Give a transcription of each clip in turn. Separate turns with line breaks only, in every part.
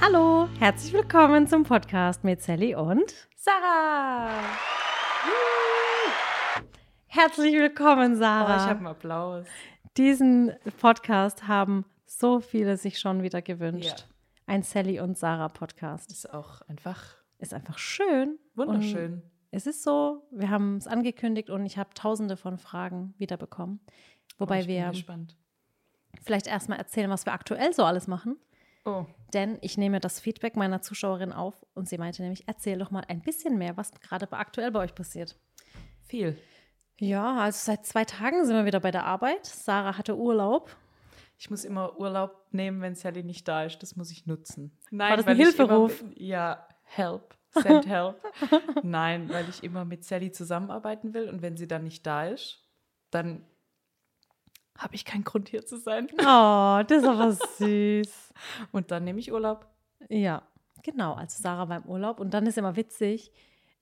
Hallo, herzlich willkommen zum Podcast mit Sally und Sarah. Herzlich willkommen, Sarah.
Oh, ich habe einen Applaus.
Diesen Podcast haben so viele sich schon wieder gewünscht.
Ja.
Ein Sally und Sarah Podcast.
Ist auch einfach
Ist einfach schön.
wunderschön.
Und es ist so, wir haben es angekündigt und ich habe tausende von Fragen wiederbekommen. Wobei
oh, ich
wir
Bin gespannt.
vielleicht erstmal erzählen, was wir aktuell so alles machen.
Oh,
Denn ich nehme das Feedback meiner Zuschauerin auf und sie meinte nämlich, erzähl doch mal ein bisschen mehr, was gerade aktuell bei euch passiert.
viel.
Ja, also seit zwei Tagen sind wir wieder bei der Arbeit. Sarah hatte Urlaub.
Ich muss immer Urlaub nehmen, wenn Sally nicht da ist. Das muss ich nutzen.
War das ein Hilferuf?
Immer, ja, help. Send help. Nein, weil ich immer mit Sally zusammenarbeiten will und wenn sie dann nicht da ist, dann habe ich keinen Grund hier zu sein.
Oh, das ist aber süß.
Und dann nehme ich Urlaub.
Ja, genau. Also Sarah war im Urlaub und dann ist immer witzig,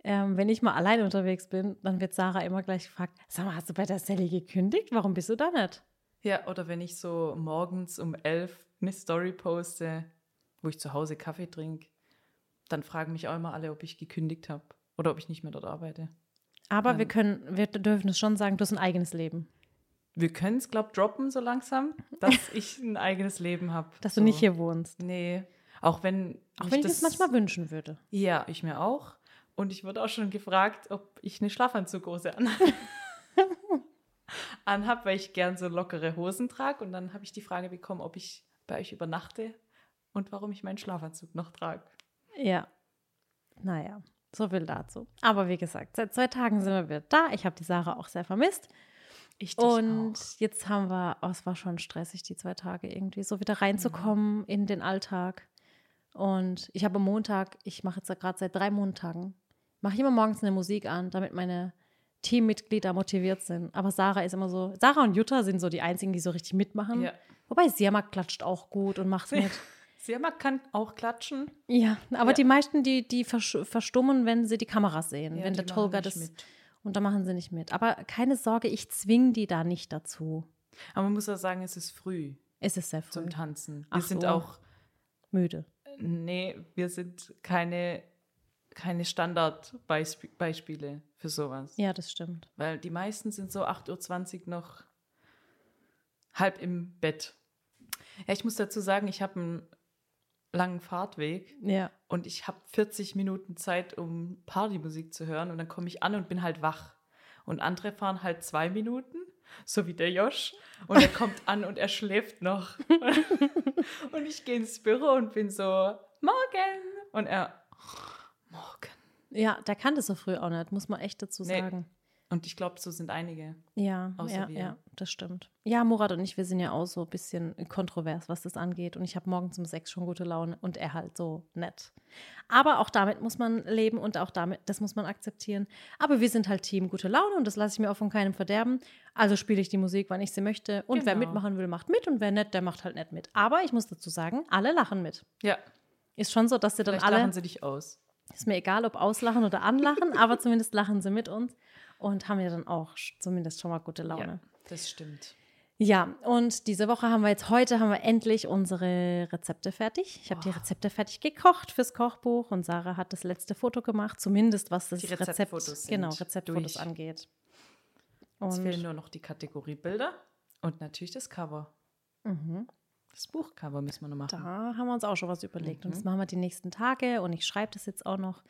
ähm, wenn ich mal allein unterwegs bin, dann wird Sarah immer gleich gefragt, sag mal, hast du bei der Sally gekündigt? Warum bist du da nicht?
Ja, oder wenn ich so morgens um elf eine Story poste, wo ich zu Hause Kaffee trinke, dann fragen mich auch immer alle, ob ich gekündigt habe oder ob ich nicht mehr dort arbeite.
Aber wir
Ähm.
können, wir dürfen es schon sagen, du hast ein eigenes Leben.
Wir können es, glaube ich, droppen so langsam, dass ich ein eigenes Leben habe.
Dass
so.
du nicht hier wohnst.
Nee, auch wenn.
Auch wenn ich es manchmal wünschen würde.
Ja, ich mir auch. Und ich wurde auch schon gefragt, ob ich eine Schlafanzughose an anhab, weil ich gern so lockere Hosen trage. Und dann habe ich die Frage bekommen, ob ich bei euch übernachte und warum ich meinen Schlafanzug noch trage.
Ja. Naja, so viel dazu. Aber wie gesagt, seit zwei Tagen sind wir wieder da. Ich habe die Sarah auch sehr vermisst.
Ich dich
Und
auch.
jetzt haben wir, oh, es war schon stressig, die zwei Tage irgendwie, so wieder reinzukommen in den Alltag. Und ich habe am Montag, ich mache jetzt gerade seit drei Montagen, mache ich immer morgens eine Musik an, damit meine Teammitglieder motiviert sind. Aber Sarah ist immer so, Sarah und Jutta sind so die einzigen, die so richtig mitmachen.
Ja.
Wobei Siama klatscht auch gut und macht mit.
Siama kann auch klatschen.
Ja, aber
Ja.
die meisten, die, die verstummen, wenn sie die Kameras sehen,
Ja,
wenn der Tolga das.
mit.
Und da machen sie nicht mit. Aber keine Sorge, ich zwinge die da nicht dazu.
Aber man muss ja sagen, es ist früh
Es ist sehr früh.
zum Tanzen. Wir
Ach
sind
so.
auch,
Müde.
nee, wir sind keine, keine Standardbeispiele für sowas.
Ja, das stimmt.
Weil die meisten sind so 8.20 Uhr noch halb im Bett. Ja, ich muss dazu sagen, ich habe einen langen Fahrtweg
Ja.
und ich habe 40 Minuten Zeit, um Partymusik zu hören und dann komme ich an und bin halt wach. Und andere fahren halt zwei Minuten, so wie der Josh. Und er kommt an und er schläft noch. und ich gehe ins Büro und bin so, morgen. Und er, morgen.
Ja, der kann das so früh auch nicht, muss man echt dazu
Nee. Und ich glaube, so sind einige.
Ja,
Außer
ja,
wir.
ja, das stimmt. Ja, Murat und ich, wir sind ja auch so ein bisschen kontrovers, was das angeht. Und ich habe morgens um sechs schon gute Laune und er halt so nett. Aber auch damit muss man leben und auch damit, das muss man akzeptieren. Aber wir sind halt Team gute Laune und das lasse ich mir auch von keinem verderben. Also spiele ich die Musik, wann ich sie möchte. Und wer
Genau.
mitmachen will, macht mit. Und wer nett, der macht halt nicht mit. Aber ich muss dazu sagen, alle lachen mit.
Ja,
Ist schon so, dass sie dann
vielleicht
alle.
lachen sie dich aus.
Ist mir egal, ob auslachen oder anlachen, aber zumindest lachen sie mit uns und haben ja dann auch zumindest schon mal gute Laune.
Ja, das stimmt.
Ja, und diese Woche haben wir jetzt, heute haben wir endlich unsere Rezepte fertig. Ich habe die Rezepte fertig gekocht fürs Kochbuch und Sarah hat das letzte Foto gemacht, zumindest was das
Die
Rezept,
Rezeptfotos sind
genau, Rezeptfotos
durch.
angeht.
Jetzt fehlen
Und
nur noch die Kategorie Bilder und natürlich das Cover.
mhm,
Das Buchcover müssen wir noch machen.
da haben wir uns auch schon was überlegt und
Mhm.
das machen wir die nächsten Tage und ich schreibe das jetzt auch noch.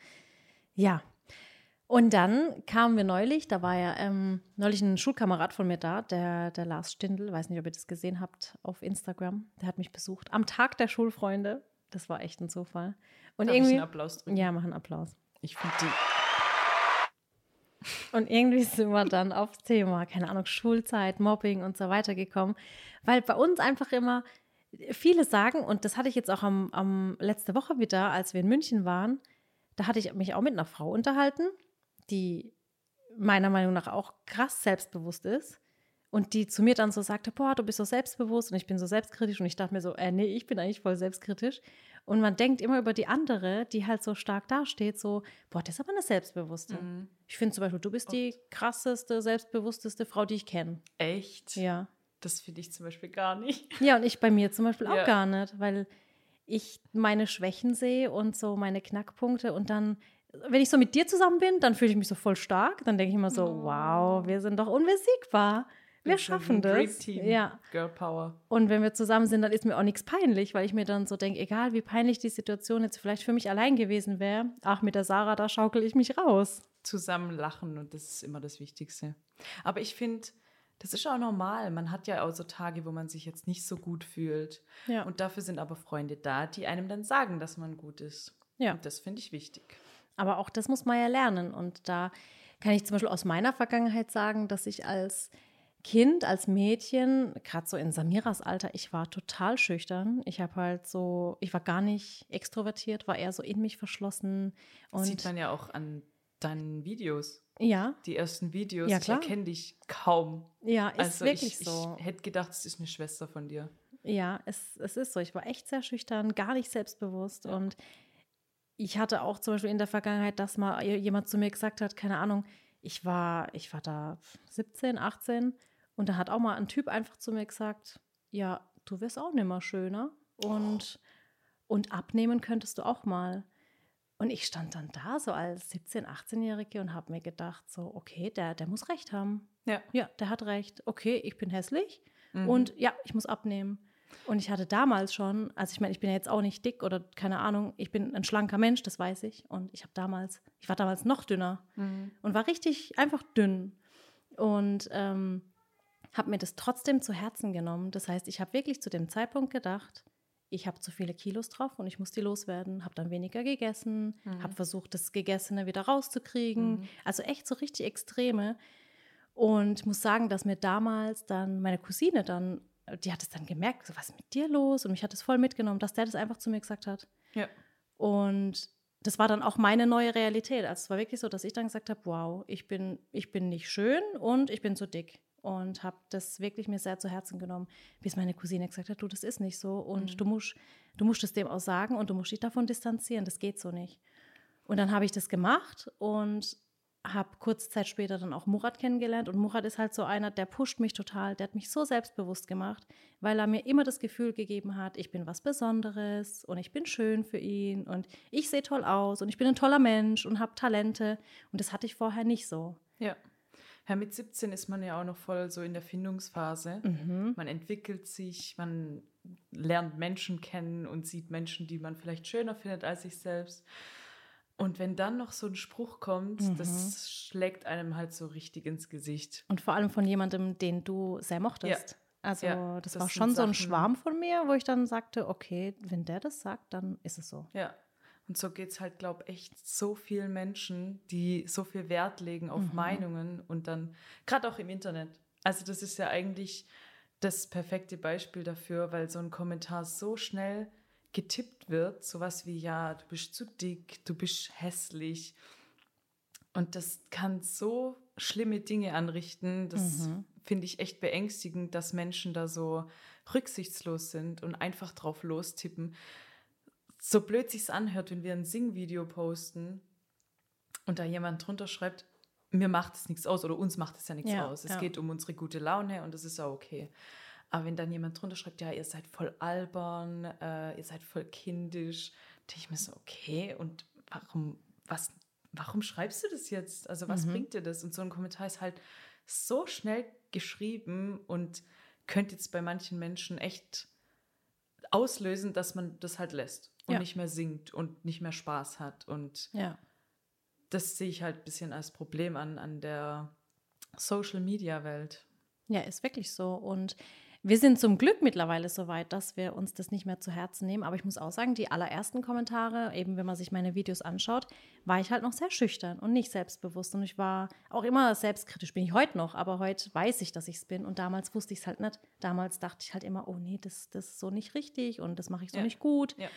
Ja. Und dann kamen wir neulich, da war ja ähm, neulich ein Schulkamerad von mir da, der, der Lars Stindl, weiß nicht, ob ihr das gesehen habt auf Instagram, der hat mich besucht am Tag der Schulfreunde. Das war echt ein Zufall. Und
Darf ich
irgendwie.
einen Applaus drücken?
Ja, mach einen Applaus.
Ich finde die.
Und irgendwie sind wir dann aufs Thema, keine Ahnung, Schulzeit, Mobbing und so weiter gekommen. Weil bei uns einfach immer viele sagen, und das hatte ich jetzt auch am, am letzte Woche wieder, als wir in München waren, da hatte ich mich auch mit einer Frau unterhalten, die meiner Meinung nach auch krass selbstbewusst ist. Und die zu mir dann so sagte, boah, du bist so selbstbewusst und ich bin so selbstkritisch. Und ich dachte mir so, äh, nee, ich bin eigentlich voll selbstkritisch. Und man denkt immer über die andere, die halt so stark dasteht, so, boah, das ist aber eine Selbstbewusste.
Mhm.
Ich finde zum Beispiel, du bist die krasseste, selbstbewussteste Frau, die ich kenne.
Echt?
Ja.
Das finde ich zum Beispiel gar nicht.
Ja, und ich bei mir zum Beispiel auch
Ja.
gar nicht, weil ich meine Schwächen sehe und so meine Knackpunkte und dann, wenn ich so mit dir zusammen bin, dann fühle ich mich so voll stark. Dann denke ich immer so, oh. wow, wir sind doch unbesiegbar. Wir schaffen das. Dream
Team. Ja. Girl Power.
Und wenn wir zusammen sind, dann ist mir auch nichts peinlich, weil ich mir dann so denke, egal wie peinlich die Situation jetzt vielleicht für mich allein gewesen wäre, ach, mit der Sarah, da schaukel ich mich raus.
Zusammen lachen und das ist immer das Wichtigste. Aber ich finde, das ist auch normal. Man hat ja auch so Tage, wo man sich jetzt nicht so gut fühlt. Ja. Und dafür sind aber Freunde da, die einem dann sagen, dass man gut ist. Ja. Und das finde ich wichtig.
Aber auch das muss man ja lernen. Und da kann ich zum Beispiel aus meiner Vergangenheit sagen, dass ich als Kind, als Mädchen, gerade so in Samiras Alter, ich war total schüchtern. Ich habe halt so, ich war gar nicht extrovertiert, war eher so in mich verschlossen.
Und Sieht man ja auch an deinen Videos.
Ja.
Die ersten Videos, ja, klar. ich erkenne dich kaum.
Ja, ist also wirklich
ich,
so.
Ich hätte gedacht, es ist eine Schwester von dir.
Ja, es, es ist so. Ich war echt sehr schüchtern, gar nicht selbstbewusst. Ja. Und ich hatte auch zum Beispiel in der Vergangenheit, dass mal jemand zu mir gesagt hat, keine Ahnung, ich war, ich war da 17, 18 und da hat auch mal ein Typ einfach zu mir gesagt, ja, du wirst auch nicht mehr schöner und, oh. und abnehmen könntest du auch mal. Und ich stand dann da so als 17-, 18-Jährige und habe mir gedacht, so, okay, der, der muss recht haben.
Ja.
Ja, der hat recht. Okay, ich bin hässlich mhm. und ja, ich muss abnehmen. Und ich hatte damals schon, also ich meine, ich bin ja jetzt auch nicht dick oder keine Ahnung, ich bin ein schlanker Mensch, das weiß ich. Und ich habe damals, ich war damals noch dünner mhm. und war richtig einfach dünn. Und ähm, habe mir das trotzdem zu Herzen genommen. Das heißt, ich habe wirklich zu dem Zeitpunkt gedacht, ich habe zu viele Kilos drauf und ich muss die loswerden. Habe dann weniger gegessen, mhm. habe versucht, das Gegessene wieder rauszukriegen. Mhm. Also echt so richtig Extreme. Und muss sagen, dass mir damals dann meine Cousine dann, die hat es dann gemerkt, so, was ist mit dir los? Und mich hat es voll mitgenommen, dass der das einfach zu mir gesagt hat.
Ja.
Und das war dann auch meine neue Realität. Also es war wirklich so, dass ich dann gesagt habe, wow, ich bin, ich bin nicht schön und ich bin zu dick und habe das wirklich mir sehr zu Herzen genommen, bis meine Cousine gesagt hat, du, das ist nicht so und mhm. du musst, du musst es dem auch sagen und du musst dich davon distanzieren, das geht so nicht. Und dann habe ich das gemacht und habe kurze Zeit später dann auch Murat kennengelernt und Murat ist halt so einer, der pusht mich total, der hat mich so selbstbewusst gemacht, weil er mir immer das Gefühl gegeben hat, ich bin was Besonderes und ich bin schön für ihn und ich sehe toll aus und ich bin ein toller Mensch und habe Talente und das hatte ich vorher nicht so.
Ja. Ja, mit 17 ist man ja auch noch voll so in der Findungsphase. Mhm. Man entwickelt sich, man lernt Menschen kennen und sieht Menschen, die man vielleicht schöner findet als sich selbst. Und wenn dann noch so ein Spruch kommt, mhm. das schlägt einem halt so richtig ins Gesicht.
Und vor allem von jemandem, den du sehr mochtest. Ja. Also ja, das, das, war schon so ein Schwarm von mir, wo ich dann sagte, okay, wenn der das sagt, dann ist es so.
Ja, und so geht es halt, glaube ich, echt so vielen Menschen, die so viel Wert legen auf mhm. Meinungen und dann, gerade auch im Internet. Also das ist ja eigentlich das perfekte Beispiel dafür, weil so ein Kommentar so schnell getippt wird, sowas wie, ja, du bist zu dick, du bist hässlich. Und das kann so schlimme Dinge anrichten. Das mhm. finde ich echt beängstigend, dass Menschen da so rücksichtslos sind und einfach drauf lostippen so blöd sich's anhört, wenn wir ein Sing-Video posten und da jemand drunter schreibt, mir macht es nichts aus oder uns macht es ja nichts ja, aus. Es ja. geht um unsere gute Laune und das ist auch okay. Aber wenn dann jemand drunter schreibt, ja, ihr seid voll albern, äh, ihr seid voll kindisch, denke ich mir so, okay, und warum, was, warum schreibst du das jetzt? Also was mhm. bringt dir das? Und so ein Kommentar ist halt so schnell geschrieben und könnte jetzt bei manchen Menschen echt auslösen, dass man das halt lässt und ja. nicht mehr singt und nicht mehr Spaß hat. Und
ja.
das sehe ich halt ein bisschen als Problem an, an der Social-Media-Welt.
Ja, ist wirklich so. Und wir sind zum Glück mittlerweile so weit, dass wir uns das nicht mehr zu Herzen nehmen. Aber ich muss auch sagen, die allerersten Kommentare, eben wenn man sich meine Videos anschaut, war ich halt noch sehr schüchtern und nicht selbstbewusst. Und ich war auch immer selbstkritisch, bin ich heute noch, aber heute weiß ich, dass ich es bin. Und damals wusste ich es halt nicht. Damals dachte ich halt immer, oh nee, das, das ist so nicht richtig und das mache ich so ja. nicht gut.
Ja.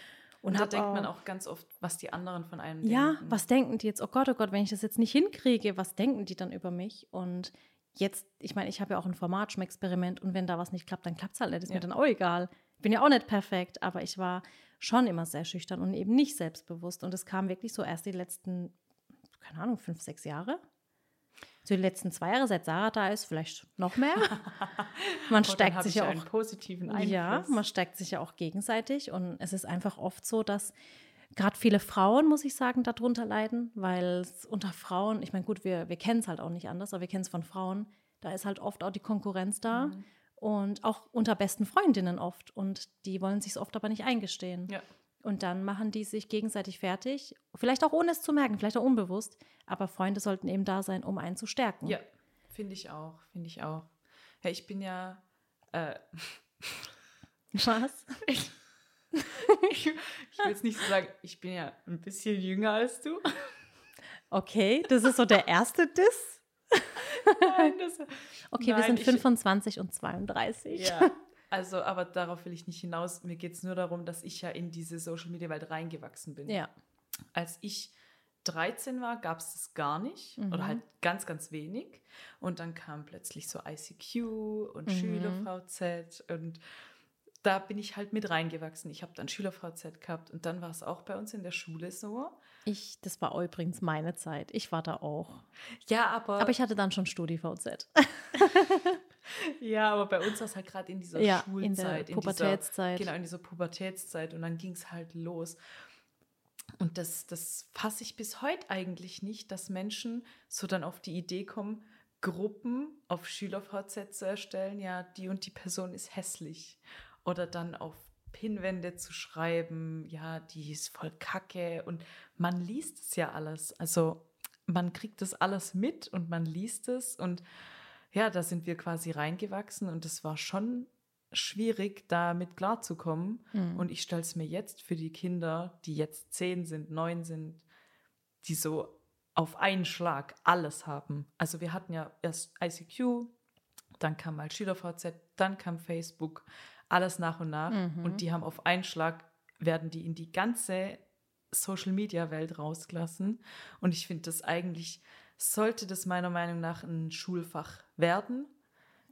Und, und da denkt man auch ganz oft, was die anderen von einem
ja, denken. Ja, was denken die jetzt? Oh Gott, oh Gott, wenn ich das jetzt nicht hinkriege, was denken die dann über mich? Und jetzt, ich meine, ich habe ja auch ein Format, Experiment und wenn da was nicht klappt, dann klappt es halt nicht. Ist ja. mir dann auch egal. Ich bin ja auch nicht perfekt, aber ich war schon immer sehr schüchtern und eben nicht selbstbewusst. Und es kam wirklich so erst die letzten, keine Ahnung, fünf, sechs Jahre. So die letzten zwei Jahre, seit Sarah da ist, vielleicht noch mehr. Man
Oh,
stärkt sich
ich
ja auch.
positiven Einfluss.
Ja, man stärkt sich ja auch gegenseitig. Und es ist einfach oft so, dass gerade viele Frauen, muss ich sagen, darunter leiden, weil es unter Frauen, ich meine, gut, wir, wir kennen es halt auch nicht anders, aber wir kennen es von Frauen, da ist halt oft auch die Konkurrenz da.
Mhm.
Und auch unter besten Freundinnen oft. Und die wollen sich oft aber nicht eingestehen.
Ja.
Und dann machen die sich gegenseitig fertig. Vielleicht auch ohne es zu merken, vielleicht auch unbewusst. Aber Freunde sollten eben da sein, um einen zu stärken.
Ja, finde ich auch, finde ich auch. Ja, ich bin ja, äh,
Was?
ich, ich will jetzt nicht so sagen, ich bin ja ein bisschen jünger als du.
Okay, das ist so der erste Diss.
Nein, das,
Okay, wir
Nein,
sind
ich-
25 und 32.
Ja, also, aber darauf will ich nicht hinaus. Mir geht es nur darum, dass ich ja in diese Social Media Welt reingewachsen bin.
Ja.
Als ich 13 war, gab es das gar nicht
Mhm.
oder halt ganz, ganz wenig. Und dann kam plötzlich so ICQ und
Mhm.
SchülerVZ und da bin ich halt mit reingewachsen. Ich habe dann SchülerVZ gehabt und dann war es auch bei uns in der Schule so.
Ich, das war übrigens meine Zeit. Ich war da auch.
Ja, aber,
Aber ich hatte dann schon StudiVZ.
ja, aber bei uns war es halt gerade in dieser
Ja,
Schulzeit,
in der Pubertätszeit.
Dieser, genau, in dieser Pubertätszeit und dann ging es halt los. Und das, das fasse ich bis heute eigentlich nicht, dass Menschen so dann auf die Idee kommen, Gruppen auf SchülerVZ zu erstellen, ja, die und die Person ist hässlich. Oder dann auf Pinwände zu schreiben, ja, die ist voll kacke. Und man liest es ja alles. Also man kriegt das alles mit und man liest es. Und ja, da sind wir quasi reingewachsen und es war schon schwierig, damit klarzukommen.
Mhm.
Und ich stelle es mir jetzt für die Kinder, die jetzt zehn sind, neun sind, die so auf einen Schlag alles haben. Also wir hatten ja erst ICQ, dann kam mal SchülerVZ, dann kam Facebook, alles nach und nach.
Mhm.
Und die haben auf einen Schlag, werden die in die ganze Social-Media-Welt rausgelassen. Und ich finde das eigentlich, sollte das meiner Meinung nach ein Schulfach werden.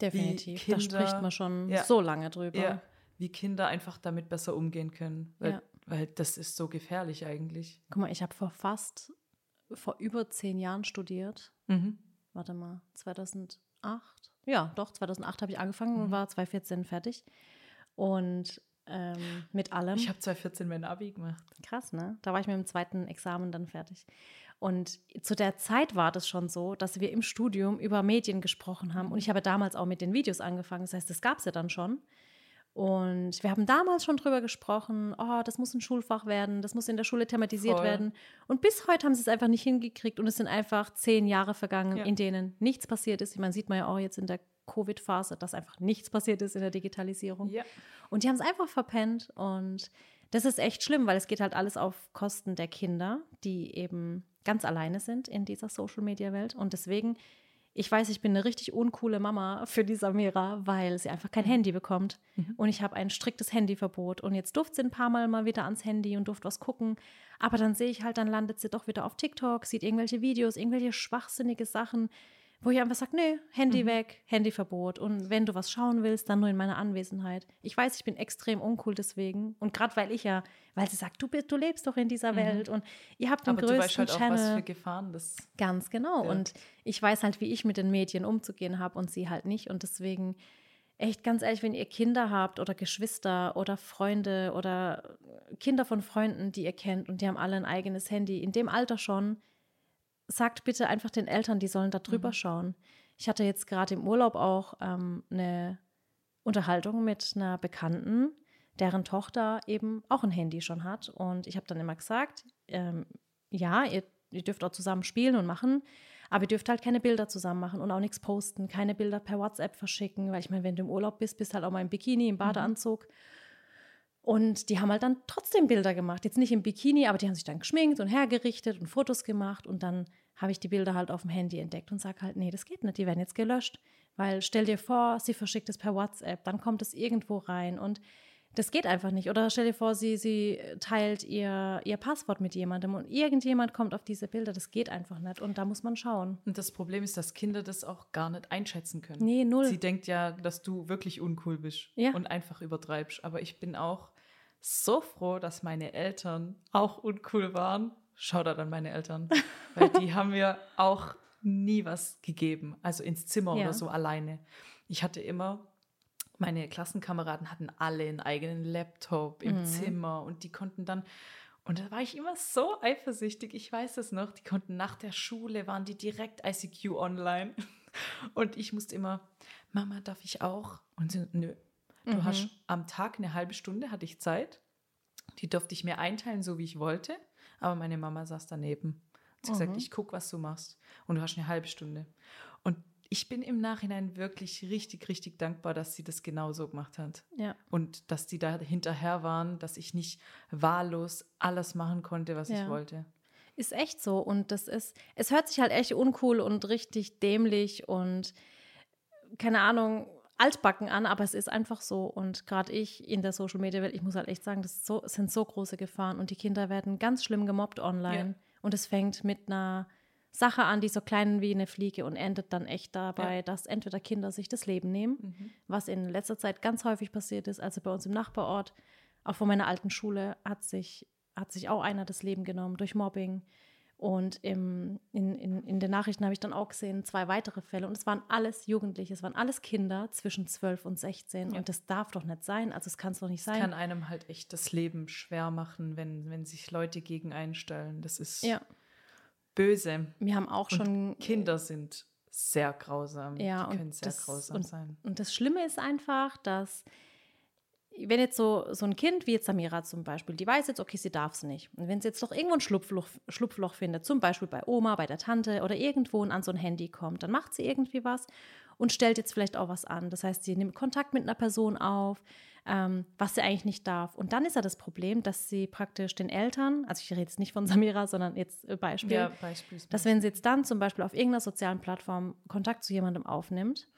Definitiv.
Kinder-
da spricht man schon
Ja.
so lange drüber.
Ja, wie Kinder einfach damit besser umgehen können. Weil,
Ja.
weil das ist so gefährlich eigentlich.
Guck mal, ich habe vor fast, vor über zehn Jahren studiert.
Mhm.
Warte mal, 2008? Ja, doch, 2008 habe ich angefangen und
Mhm.
war 2014 fertig. Und ähm, mit allem.
Ich habe 2014 mein Abi gemacht.
Krass, ne? Da war ich mit dem zweiten Examen dann fertig. Und zu der Zeit war das schon so, dass wir im Studium über Medien gesprochen haben. Und ich habe damals auch mit den Videos angefangen. Das heißt, das gab es ja dann schon. Und wir haben damals schon drüber gesprochen, oh, das muss ein Schulfach werden, das muss in der Schule thematisiert
Voll.
werden. Und bis heute haben sie es einfach nicht hingekriegt. Und es sind einfach zehn Jahre vergangen,
Ja.
in denen nichts passiert ist. Ich meine, sieht man ja auch jetzt in der Covid-Phase, dass einfach nichts passiert ist in der Digitalisierung.
Ja.
Und die haben es einfach verpennt. Und das ist echt schlimm, weil es geht halt alles auf Kosten der Kinder, die eben ganz alleine sind in dieser Social-Media-Welt. Und deswegen, ich weiß, ich bin eine richtig uncoole Mama für die Samira, weil sie einfach kein Handy bekommt. Und ich habe ein striktes Handyverbot. Und jetzt durfte sie ein paar Mal mal wieder ans Handy und durfte was gucken. Aber dann sehe ich halt, dann landet sie doch wieder auf TikTok, sieht irgendwelche Videos, irgendwelche schwachsinnige Sachen, wo ich einfach sage, nee, Handy weg, Handyverbot. Und wenn du was schauen willst, dann nur in meiner Anwesenheit. Ich weiß, ich bin extrem uncool deswegen. Und gerade weil ich ja, weil sie sagt, du, bist, du lebst doch in dieser Welt und ihr habt den
Aber du
größten
weißt halt auch,
Channel.
was für Gefahren das.
Ganz genau.
Ja.
Und ich weiß halt, wie ich mit den Medien umzugehen habe und sie halt nicht. Und deswegen, echt ganz ehrlich, wenn ihr Kinder habt oder Geschwister oder Freunde oder Kinder von Freunden, die ihr kennt und die haben alle ein eigenes Handy, in dem Alter schon, sagt bitte einfach den Eltern, die sollen da drüber
Mhm.
schauen. Ich hatte jetzt gerade im Urlaub auch ähm, eine Unterhaltung mit einer Bekannten, deren Tochter eben auch ein Handy schon hat. Und ich habe dann immer gesagt, ähm, ja, ihr, ihr dürft auch zusammen spielen und machen, aber ihr dürft halt keine Bilder zusammen machen und auch nichts posten, keine Bilder per WhatsApp verschicken, weil ich meine, wenn du im Urlaub bist, bist halt auch mal im Bikini, im Badeanzug. Und die haben halt dann trotzdem Bilder gemacht. Jetzt nicht im Bikini, aber die haben sich dann geschminkt und hergerichtet und Fotos gemacht. Und dann habe ich die Bilder halt auf dem Handy entdeckt und sage halt, nee, das geht nicht, die werden jetzt gelöscht. Weil stell dir vor, sie verschickt es per WhatsApp, dann kommt es irgendwo rein und das geht einfach nicht. Oder stell dir vor, sie, sie teilt ihr, ihr Passwort mit jemandem und irgendjemand kommt auf diese Bilder. Das geht einfach nicht. Und da muss man schauen.
Und das Problem ist, dass Kinder das auch gar nicht einschätzen können.
Nee, null.
Sie denkt ja, dass du wirklich uncool bist
Ja.
und einfach übertreibst. Aber ich bin auch so froh, dass meine Eltern auch uncool waren. Schau da an meine Eltern. Weil die haben mir auch nie was gegeben, also ins Zimmer
Ja.
oder so alleine. Ich hatte immer, meine Klassenkameraden hatten alle einen eigenen Laptop im
Mhm.
Zimmer und die konnten dann, und da war ich immer so eifersüchtig, ich weiß es noch, die konnten nach der Schule, waren die direkt ICQ online. Und ich musste immer, Mama, darf ich auch? Und sie, nö, du
Mhm.
hast am Tag eine halbe Stunde, hatte ich Zeit. Die durfte ich mir einteilen, so wie ich wollte. Aber meine Mama saß daneben. Sie hat gesagt,
Mhm.
ich gucke, was du machst. Und du hast eine halbe Stunde. Und ich bin im Nachhinein wirklich richtig, richtig dankbar, dass sie das genau so gemacht hat.
Ja.
Und dass die da hinterher waren, dass ich nicht wahllos alles machen konnte, was ich
Ja.
wollte.
Ist echt so. Und das ist, es hört sich halt echt uncool und richtig dämlich und keine Ahnung, altbacken an, aber es ist einfach so. Und gerade ich in der Social Media Welt, ich muss halt echt sagen, das so, sind so große Gefahren und die Kinder werden ganz schlimm gemobbt online.
Ja.
Und es fängt mit einer Sache an, die so klein wie eine Fliege und endet dann echt dabei,
Ja.
dass entweder Kinder sich das Leben nehmen,
Mhm.
was in letzter Zeit ganz häufig passiert ist. Also bei uns im Nachbarort, auch von meiner alten Schule, hat sich, hat sich auch einer das Leben genommen durch Mobbing. Und im, in, in, in den Nachrichten habe ich dann auch gesehen, zwei weitere Fälle. Und es waren alles Jugendliche, es waren alles Kinder zwischen 12 und 16.
Ja.
Und das darf doch nicht sein. Also es kann es doch nicht
Es
sein.
kann einem halt echt das Leben schwer machen, wenn, wenn sich Leute gegen einstellen. Das ist
ja,
böse.
wir haben auch
Und
schon
Kinder sind sehr grausam.
Ja,
Die
und
können sehr
das-
grausam
und-
sein.
Und das Schlimme ist einfach, dass, wenn jetzt so, so ein Kind wie jetzt Samira zum Beispiel, die weiß jetzt, okay, sie darf es nicht. Und wenn sie jetzt doch irgendwo ein Schlupfloch, Schlupfloch findet, zum Beispiel bei Oma, bei der Tante oder irgendwo und an so ein Handy kommt, dann macht sie irgendwie was und stellt jetzt vielleicht auch was an. Das heißt, sie nimmt Kontakt mit einer Person auf, ähm, was sie eigentlich nicht darf. Und dann ist ja das Problem, dass sie praktisch den Eltern, also ich rede jetzt nicht von Samira, sondern jetzt äh, Beispiel,
Ja,
dass wenn sie jetzt dann zum Beispiel auf irgendeiner sozialen Plattform Kontakt zu jemandem aufnimmt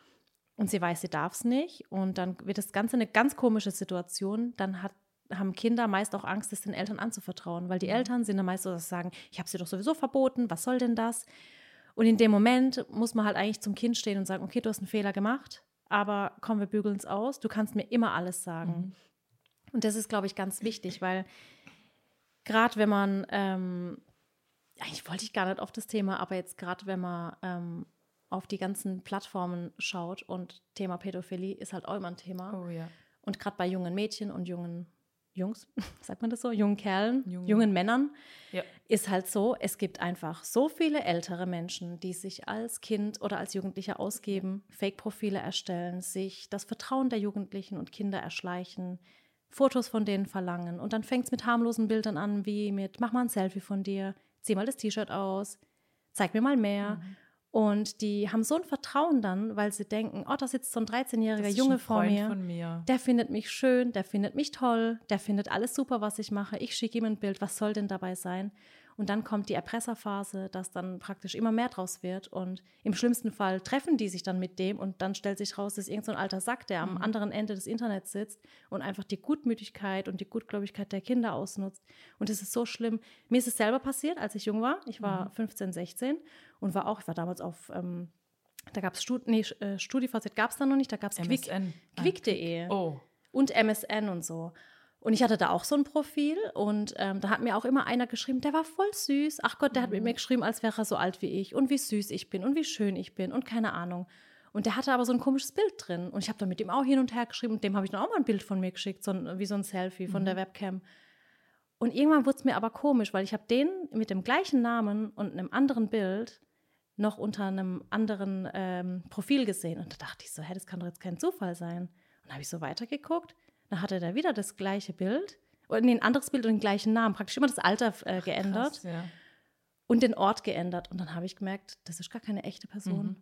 und sie weiß, sie darf es nicht und dann wird das Ganze eine ganz komische Situation, dann hat, haben Kinder meist auch Angst, es den Eltern anzuvertrauen, weil die
Mhm.
Eltern sind dann meist so, dass sie sagen, ich habe sie doch sowieso verboten, was soll denn das? Und in dem Moment muss man halt eigentlich zum Kind stehen und sagen, okay, du hast einen Fehler gemacht, aber komm, wir bügeln es aus, du kannst mir immer alles sagen.
Mhm.
Und das ist, glaube ich, ganz wichtig, weil gerade wenn man, ähm, eigentlich wollte ich gar nicht auf das Thema, aber jetzt gerade wenn man ähm, auf die ganzen Plattformen schaut und Thema Pädophilie ist halt auch immer ein Thema.
Oh ja.
Und gerade bei jungen Mädchen und jungen Jungs, sagt man das so, jungen Kerlen,
Jungen.
jungen Männern,
Ja.
ist halt so, es gibt einfach so viele ältere Menschen, die sich als Kind oder als Jugendlicher ausgeben, Fake-Profile erstellen, sich das Vertrauen der Jugendlichen und Kinder erschleichen, Fotos von denen verlangen. Und dann fängt es mit harmlosen Bildern an, wie mit, mach mal ein Selfie von dir, zieh mal das T-Shirt aus, zeig mir mal mehr.
Mhm.
Und die haben so ein Vertrauen dann, weil sie denken, oh, da sitzt so ein 13-jähriger
Das ist
Junge
ein
vor mir.
von mir.
Der findet mich schön, der findet mich toll, der findet alles super, was ich mache. Ich schicke ihm ein Bild, was soll denn dabei sein? Und dann kommt die Erpresserphase, dass dann praktisch immer mehr draus wird. Und im schlimmsten Fall treffen die sich dann mit dem und dann stellt sich raus, dass irgendein so ein alter Sack, der am anderen Ende des Internets sitzt und einfach die Gutmütigkeit und die Gutgläubigkeit der Kinder ausnutzt. Und es ist so schlimm. Mir ist es selber passiert, als ich jung war. Ich war 15, 16 und war auch, ich war damals auf, ähm, da gab es Stud nee, äh, StudiVZ gab es da noch nicht, da gab es Quick.
Ah,
Quick.de
Oh,
und MSN und so. Und ich hatte da auch so ein Profil und ähm, da hat mir auch immer einer geschrieben, der war voll süß. Ach Gott, der hat
Mhm.
mit mir geschrieben, als wäre er so alt wie ich und wie süß ich bin und wie schön ich bin und keine Ahnung. Und der hatte aber so ein komisches Bild drin. Und ich habe da mit ihm auch hin und her geschrieben und dem habe ich dann auch mal ein Bild von mir geschickt, so ein, wie so ein Selfie von
Mhm.
der Webcam. Und irgendwann wurde es mir aber komisch, weil ich habe den mit dem gleichen Namen und einem anderen Bild noch unter einem anderen ähm, Profil gesehen. Und da dachte ich so, hä, das kann doch jetzt kein Zufall sein. Und dann habe ich so weitergeguckt. Dann hatte der wieder das gleiche Bild. Oder nee, ein anderes Bild und den gleichen Namen. Praktisch immer das Alter äh, geändert
krass, ja.
und den Ort geändert. Und dann habe ich gemerkt, das ist gar keine echte Person.
Mhm.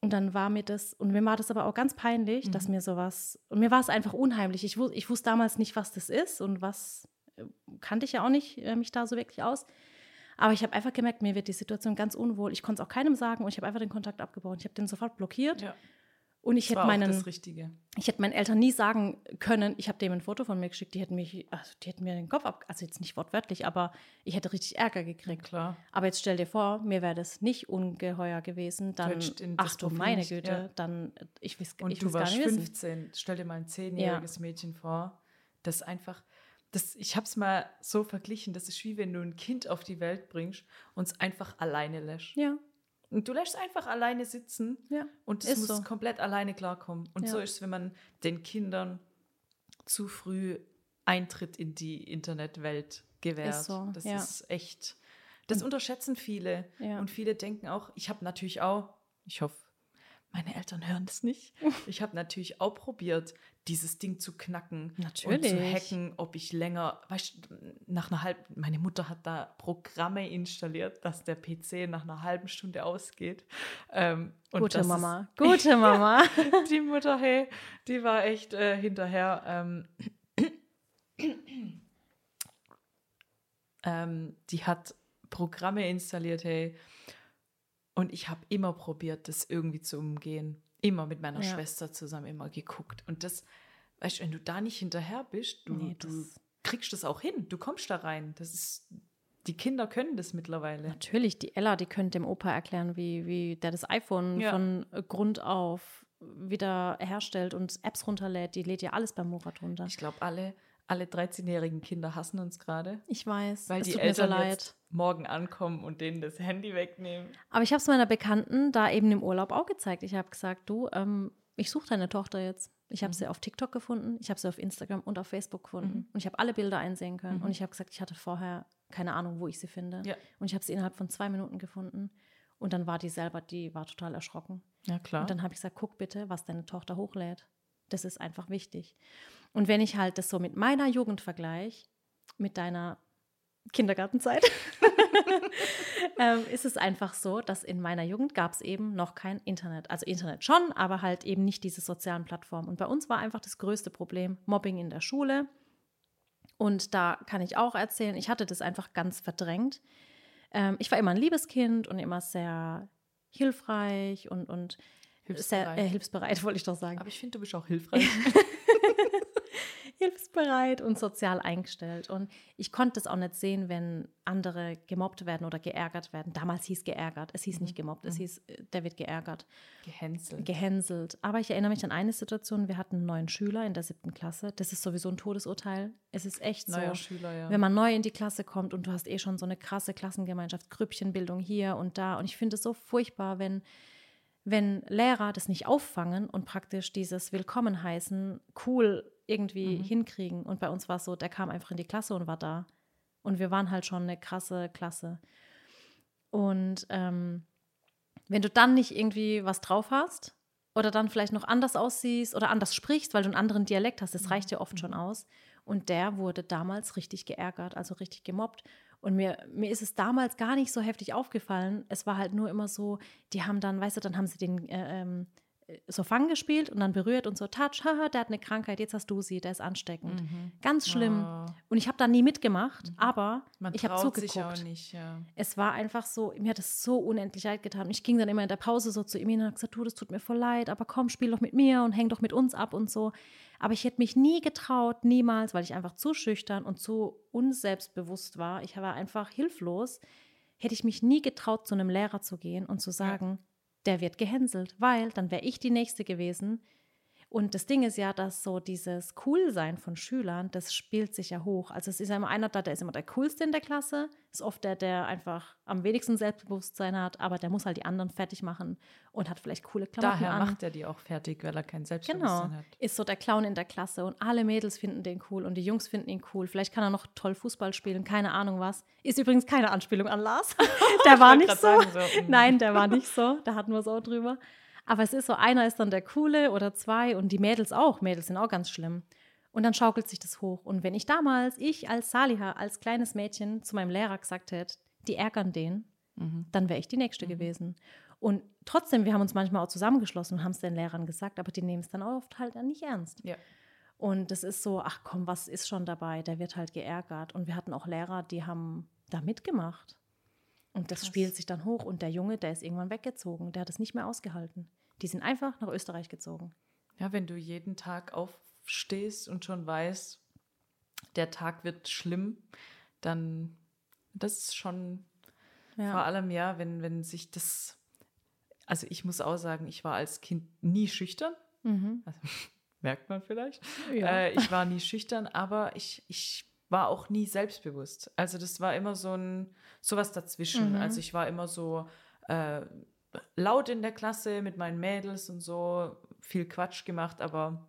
Und dann war mir das, und mir war das aber auch ganz peinlich, dass
Mhm.
mir sowas, und mir war es einfach unheimlich. Ich, wus, ich wusste damals nicht, was das ist und was, äh, kannte ich ja auch nicht äh, mich da so wirklich aus. Aber ich habe einfach gemerkt, mir wird die Situation ganz unwohl. Ich konnte es auch keinem sagen und ich habe einfach den Kontakt abgebaut. Ich habe den sofort blockiert
ja.
Und ich
Das
hätte meinen, ich hätte meinen Eltern nie sagen können, ich habe dem ein Foto von mir geschickt, die hätten mich, also die hätten mir den Kopf ab, also jetzt nicht wortwörtlich, aber ich hätte richtig Ärger gekriegt.
Klar.
Aber jetzt stell dir vor, mir wäre das nicht ungeheuer gewesen, dann, ach du meine
nicht,
Güte,
ja.
dann, ich weiß,
Und
ich
du
will's gar
warst
nicht wissen.
15. Stell dir mal ein zehnjähriges Mädchen vor, das einfach, das, ich habe es mal so verglichen, das ist wie wenn du ein Kind auf die Welt bringst und es einfach alleine lässt.
Ja,
Und du lässt einfach alleine sitzen
Ja,
und es muss
so.
komplett alleine klarkommen. Und
Ja.
so ist es, wenn man den Kindern zu früh Eintritt in die Internetwelt gewährt.
Ist so,
das
ja.
ist echt, das unterschätzen viele. Und viele denken auch, ich habe natürlich auch, ich hoffe, meine Eltern hören das nicht. Ich habe natürlich auch probiert, dieses Ding zu knacken und zu
Natürlich.
hacken, ob ich länger, weißt du, nach einer halben, meine Mutter hat da Programme installiert, dass der PC nach einer halben Stunde ausgeht. Ähm,
Gute
das ist-
Mama. Gute Mama.
die Mutter, hey, die war echt äh, hinterher. Ähm, ähm, die hat Programme installiert, hey. Und ich habe immer probiert, das irgendwie zu umgehen. Immer mit meiner
Ja.
Schwester zusammen immer geguckt. Und das, weißt du, wenn du da nicht hinterher bist, du,
Nee,
du kriegst das auch hin. Du kommst da rein. Das ist, die Kinder können das mittlerweile.
Natürlich, die Ella, die könnte dem Opa erklären, wie, wie der das iPhone
Ja.
von Grund auf wieder herstellt und Apps runterlädt. Die lädt ja alles beim Murat runter.
Ich glaube, alle, alle 13-jährigen Kinder hassen uns gerade.
Ich weiß,
Weil
es
die
tut mir so
Eltern
leid.
jetzt morgen ankommen und denen das Handy wegnehmen.
Aber ich habe es meiner Bekannten da eben im Urlaub auch gezeigt. Ich habe gesagt, du, ähm, ich suche deine Tochter jetzt. Ich habe
Mhm.
sie auf TikTok gefunden, ich habe sie auf Instagram und auf Facebook gefunden.
Mhm.
Und ich habe alle Bilder einsehen können.
Mhm.
Und ich habe gesagt, ich hatte vorher keine Ahnung, wo ich sie finde.
Ja.
Und ich habe sie innerhalb von zwei Minuten gefunden. Und dann war die selber, die war total erschrocken.
Ja, klar.
Und dann habe ich gesagt, guck bitte, was deine Tochter hochlädt. Das ist einfach wichtig. Und wenn ich halt das so mit meiner Jugend vergleiche, mit deiner Kindergartenzeit, ähm, ist es einfach so, dass in meiner Jugend gab es eben noch kein Internet. Also Internet schon, aber halt eben nicht diese sozialen Plattformen. Und bei uns war einfach das größte Problem Mobbing in der Schule. Und da kann ich auch erzählen, ich hatte das einfach ganz verdrängt. Ähm, ich war immer ein Liebeskind und immer sehr hilfreich und, und sehr
Hilfsbereit.
äh, hilfsbereit, wollte ich doch sagen.
Aber ich finde, du bist auch hilfreich.
hilfsbereit und sozial eingestellt. Und ich konnte es auch nicht sehen, wenn andere gemobbt werden oder geärgert werden. Damals hieß geärgert, es hieß nicht gemobbt, es hieß, äh, der wird geärgert,
Gehänselt.
gehänselt. Aber ich erinnere mich an eine Situation, wir hatten einen neuen Schüler in der siebten Klasse. Das ist sowieso ein Todesurteil. Es ist echt so.
Neuer Schüler, ja.
Wenn man neu in die Klasse kommt und du hast eh schon so eine krasse Klassengemeinschaft, Grüppchenbildung hier und da. Und ich finde es so furchtbar, wenn, wenn Lehrer das nicht auffangen und praktisch dieses Willkommen heißen cool irgendwie
Mhm.
hinkriegen. Und bei uns war es so, der kam einfach in die Klasse und war da. Und wir waren halt schon eine krasse Klasse. Und ähm, wenn du dann nicht irgendwie was drauf hast oder dann vielleicht noch anders aussiehst oder anders sprichst, weil du einen anderen Dialekt hast, das reicht ja oft schon aus. Und der wurde damals richtig geärgert, also richtig gemobbt. Und mir, mir ist es damals gar nicht so heftig aufgefallen. Es war halt nur immer so, die haben dann, weißt du, dann haben sie den äh, ähm, so Fang gespielt und dann berührt und so, touch, haha, der hat eine Krankheit, jetzt hast du sie, der ist ansteckend.
Mhm.
Ganz schlimm.
Oh,
Und ich habe da nie mitgemacht, aber
man
ich habe zugeguckt.
sich auch nicht, ja.
Es war einfach so, mir hat es so unendlich leid getan. Und ich ging dann immer in der Pause so zu ihm hin und habe gesagt, du, das tut mir voll leid, aber komm, spiel doch mit mir und häng doch mit uns ab und so. Aber ich hätte mich nie getraut, niemals, weil ich einfach zu schüchtern und zu unselbstbewusst war. Ich war einfach hilflos. Hätte ich mich nie getraut, zu einem Lehrer zu gehen und zu sagen, der wird gehänselt, weil dann wäre ich die Nächste gewesen. Und das Ding ist ja, dass so dieses Coolsein von Schülern, das spielt sich ja hoch. Also es ist ja immer einer da, der ist immer der Coolste in der Klasse, ist oft der, der einfach am wenigsten Selbstbewusstsein hat, aber der muss halt die anderen fertig machen und hat vielleicht coole Klamotten
Daher
an.
macht er die auch fertig, weil er kein
Genau,
Selbstbewusstsein hat.
ist so der Clown in der Klasse und alle Mädels finden den cool und die Jungs finden ihn cool. Vielleicht kann er noch toll Fußball spielen, keine Ahnung was. Ist übrigens keine Anspielung an Lars. Der war nicht so.
sagen, so, mm.
Nein, der war nicht so. Da hatten wir es auch drüber. Aber es ist so, einer ist dann der Coole oder zwei und die Mädels auch. Mädels sind auch ganz schlimm. Und dann schaukelt sich das hoch. Und wenn ich damals, ich als Saliha, als kleines Mädchen zu meinem Lehrer gesagt hätte, die ärgern den,
Mhm.
dann wäre ich die Nächste gewesen. Und trotzdem, wir haben uns manchmal auch zusammengeschlossen und haben es den Lehrern gesagt, aber die nehmen es dann oft halt dann nicht ernst.
Ja.
Und das ist so, ach komm, was ist schon dabei? Der wird halt geärgert. Und wir hatten auch Lehrer, die haben da mitgemacht. Und das
Krass.
spielt sich dann hoch. Und der Junge, der ist irgendwann weggezogen. Der hat es nicht mehr ausgehalten. Die sind einfach nach Österreich gezogen.
Ja, wenn du jeden Tag aufstehst und schon weißt, der Tag wird schlimm, dann das ist schon vor
Ja.
allem ja, wenn, wenn sich das, also ich muss auch sagen, ich war als Kind nie schüchtern,
Mhm.
also, merkt man vielleicht.
Ja.
Äh, ich war nie schüchtern, aber ich, ich war auch nie selbstbewusst. Also das war immer so ein sowas dazwischen.
Mhm.
Also ich war immer so, äh, laut in der Klasse mit meinen Mädels und so, viel Quatsch gemacht, aber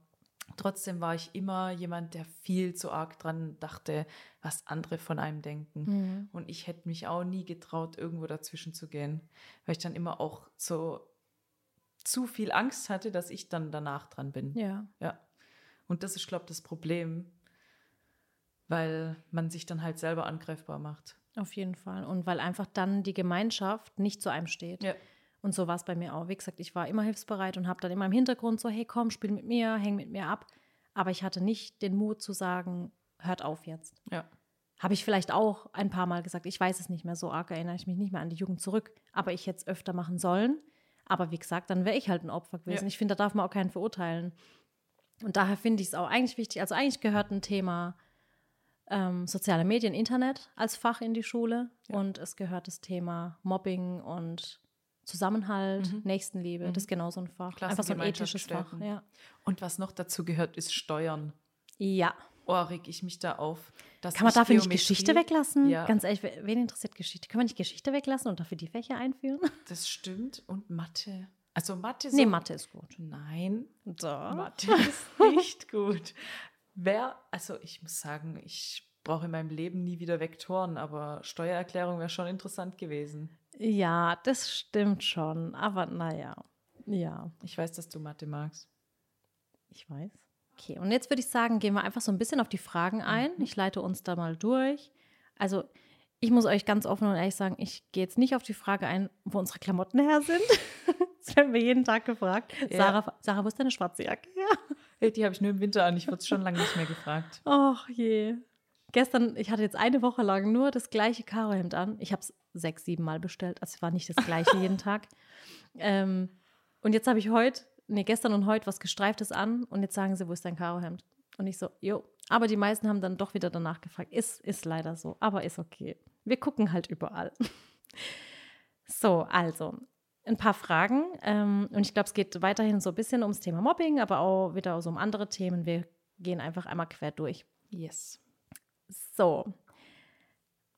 trotzdem war ich immer jemand, der viel zu arg dran dachte, was andere von einem denken.
Mhm.
Und ich hätte mich auch nie getraut, irgendwo dazwischen zu gehen, weil ich dann immer auch so zu viel Angst hatte, dass ich dann danach dran bin.
Ja.
Ja. Und das ist, glaube ich, das Problem, weil man sich dann halt selber angreifbar macht.
Auf jeden Fall. Und weil einfach dann die Gemeinschaft nicht zu einem steht.
Ja.
Und so war es bei mir auch. Wie gesagt, ich war immer hilfsbereit und habe dann immer im Hintergrund so, hey, komm, spiel mit mir, häng mit mir ab. Aber ich hatte nicht den Mut zu sagen, hört auf jetzt.
Ja.
Habe ich vielleicht auch ein paar Mal gesagt. Ich weiß es nicht mehr. So arg erinnere ich mich nicht mehr an die Jugend zurück. Aber ich hätte es öfter machen sollen. Aber wie gesagt, dann wäre ich halt ein Opfer gewesen.
Ja.
Ich finde, da darf man auch keinen verurteilen. Und daher finde ich es auch eigentlich wichtig. Also eigentlich gehört ein Thema ähm, soziale Medien, Internet als Fach in die Schule.
Ja.
Und es gehört das Thema Mobbing und Zusammenhalt,
Mhm.
Nächstenliebe.
Mhm.
Das ist genauso ein Fach. Einfach so ein ethisches Fach. Ja.
Und was noch dazu gehört, ist Steuern.
ja.
Oh, reg ich mich da auf.
Kann man dafür nicht
Geometrie-
Geschichte weglassen?
Ja.
Ganz ehrlich, we- wen interessiert Geschichte? Können wir nicht Geschichte weglassen und dafür die Fächer einführen?
Das stimmt. Und Mathe. Also Mathe so.
nee, Mathe ist gut.
Nein,
So.
Mathe ist nicht gut. Wer, also ich muss sagen, ich brauche in meinem Leben nie wieder Vektoren, aber Steuererklärung wäre schon interessant gewesen.
Ja, das stimmt schon. Aber naja, ja,
Ich weiß, dass du Mathe magst.
ich weiß. Okay, und jetzt würde ich sagen, gehen wir einfach so ein bisschen auf die Fragen ein. Ich leite uns da mal durch. Also, ich muss euch ganz offen und ehrlich sagen, ich gehe jetzt nicht auf die Frage ein, wo unsere Klamotten her sind. Das werden wir jeden Tag gefragt.
Ja.
Sarah, Sarah, wo ist deine schwarze Jacke her?
Hey, die habe ich nur im Winter an. Ich wurde schon lange nicht mehr gefragt.
Och je. Gestern, ich hatte jetzt eine Woche lang nur das gleiche Karohemd an. Ich habe es sechs, sieben Mal bestellt. Also es war nicht das gleiche jeden Tag. Ähm, und jetzt habe ich heute, nee, gestern und heute was Gestreiftes an. Und jetzt sagen sie, wo ist dein Karohemd? Und ich so, jo. Aber die meisten haben dann doch wieder danach gefragt. Ist, ist leider so, aber ist okay. Wir gucken halt überall. So, also, ein paar Fragen. Ähm, und ich glaube, es geht weiterhin so ein bisschen ums Thema Mobbing, aber auch wieder so um andere Themen. Wir gehen einfach einmal quer durch.
Yes.
So,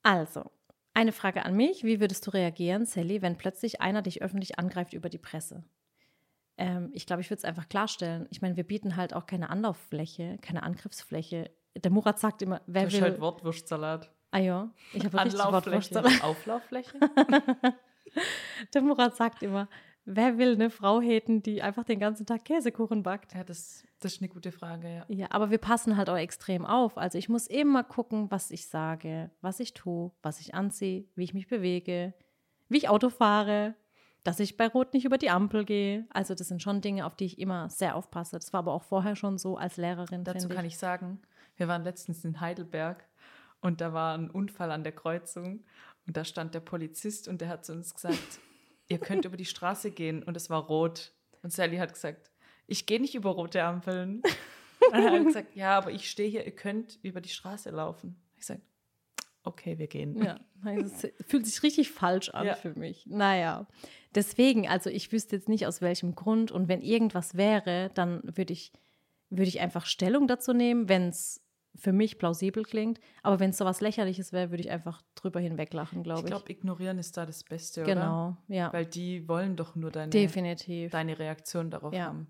also, eine Frage an mich. Wie würdest du reagieren, Sally, wenn plötzlich einer dich öffentlich angreift über die Presse? Ähm, ich glaube, ich würde es einfach klarstellen. Ich meine, wir bieten halt auch keine Anlauffläche, keine Angriffsfläche. Der Murat sagt immer, wer
Du hast
will.
halt Wortwurstsalat.
ah ja, ich habe
Anlauffläche.
Wortwurst.
Auflauffläche?
Der Murat sagt immer, wer will eine Frau haten, die einfach den ganzen Tag Käsekuchen backt?
ja, das, das ist eine gute Frage, ja.
Ja, aber wir passen halt auch extrem auf. Also ich muss immer gucken, was ich sage, was ich tue, was ich anziehe, wie ich mich bewege, wie ich Auto fahre, dass ich bei Rot nicht über die Ampel gehe. Also das sind schon Dinge, auf die ich immer sehr aufpasse. Das war aber auch vorher schon so als Lehrerin.
Dazu kann ich sagen, wir waren letztens in Heidelberg und da war ein Unfall an der Kreuzung und da stand der Polizist und der hat zu uns gesagt, ihr könnt über die Straße gehen und es war rot. Und Sally hat gesagt, ich gehe nicht über rote Ampeln. Und er hat gesagt, ja, aber ich stehe hier, ihr könnt über die Straße laufen. Ich sage, okay, wir gehen.
Ja, es fühlt sich richtig falsch an
Ja.
für mich. Naja, deswegen, also ich wüsste jetzt nicht aus welchem Grund und wenn irgendwas wäre, dann würde ich, würde ich einfach Stellung dazu nehmen, wenn es für mich plausibel klingt. Aber wenn es sowas Lächerliches wäre, würde ich einfach drüber hinweglachen, glaube
Ich
ich.
glaube, ignorieren ist da das Beste, oder?
genau, ja,
Weil die wollen doch nur deine,
definitiv.
deine Reaktion darauf
Ja.
haben.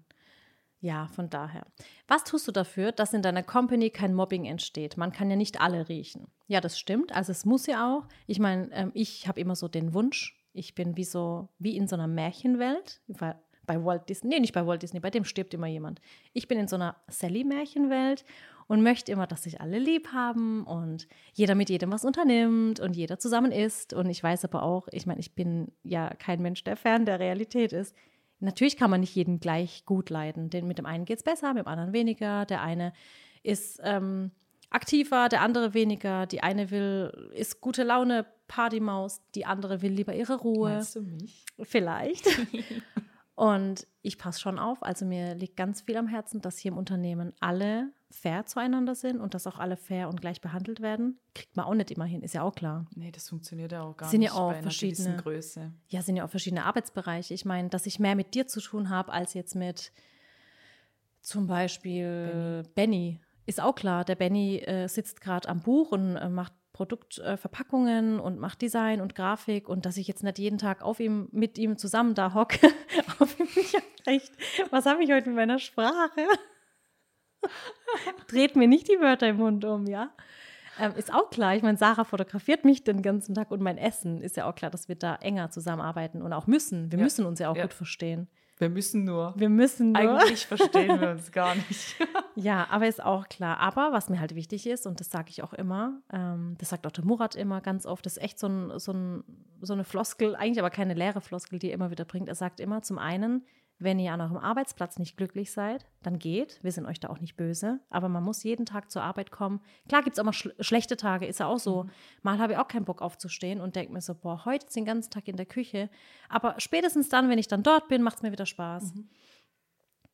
Ja, von daher. Was tust du dafür, dass in deiner Company kein Mobbing entsteht? Man kann ja nicht alle riechen. Ja, das stimmt. Also es muss ja auch. Ich meine, ähm, ich habe immer so den Wunsch. Ich bin wie so wie in so einer Märchenwelt. Bei, bei Walt Disney, nee, nicht bei Walt Disney. Bei dem stirbt immer jemand. Ich bin in so einer Sally-Märchenwelt und möchte immer, dass sich alle lieb haben und jeder mit jedem was unternimmt und jeder zusammen isst. Und ich weiß aber auch, ich meine, ich bin ja kein Mensch, der fern der Realität ist. Natürlich kann man nicht jeden gleich gut leiden. Den, mit dem einen geht es besser, mit dem anderen weniger. Der eine ist ähm, aktiver, der andere weniger. Die eine will, ist gute Laune, Partymaus. Die andere will lieber ihre Ruhe.
Meinst du mich?
Vielleicht. Und ich passe schon auf. Also mir liegt ganz viel am Herzen, dass hier im Unternehmen alle fair zueinander sind und dass auch alle fair und gleich behandelt werden. Kriegt man auch nicht immer hin, ist ja auch klar.
Nee, das funktioniert ja auch gar
Sind ja
nicht
auch
bei einer
verschiedene-
Größe.
Ja, sind ja auch verschiedene Arbeitsbereiche. Ich meine, dass ich mehr mit dir zu tun habe als jetzt mit zum Beispiel Benny. Ist auch klar, der Benny äh, sitzt gerade am Buch und äh, macht Produktverpackungen äh, und mache Design und Grafik und dass ich jetzt nicht jeden Tag auf ihm, mit ihm zusammen da hocke. auf ihm nicht recht. Was habe ich heute mit meiner Sprache? Dreht mir nicht die Wörter im Mund um, ja? Ähm, ist auch klar. Ich meine, Sarah fotografiert mich den ganzen Tag und mein Essen. Ist ja auch klar, dass wir da enger zusammenarbeiten und auch müssen. Wir ja. müssen uns ja auch ja. gut verstehen.
Wir müssen nur.
Wir müssen
nur. Eigentlich verstehen wir uns gar nicht.
ja, aber ist auch klar. Aber was mir halt wichtig ist, und das sage ich auch immer, ähm, das sagt auch der Murat immer ganz oft, das ist echt so, ein, so, ein, so eine Floskel, eigentlich aber keine leere Floskel, die er immer wieder bringt. Er sagt immer zum einen, wenn ihr an eurem Arbeitsplatz nicht glücklich seid, dann geht. Wir sind euch da auch nicht böse. Aber man muss jeden Tag zur Arbeit kommen. Klar gibt es auch mal sch schlechte Tage, ist ja auch so. Mhm. Mal habe ich auch keinen Bock aufzustehen und denke mir so, boah, heute ist den ganzen Tag in der Küche. Aber spätestens dann, wenn ich dann dort bin, macht es mir wieder Spaß. Mhm.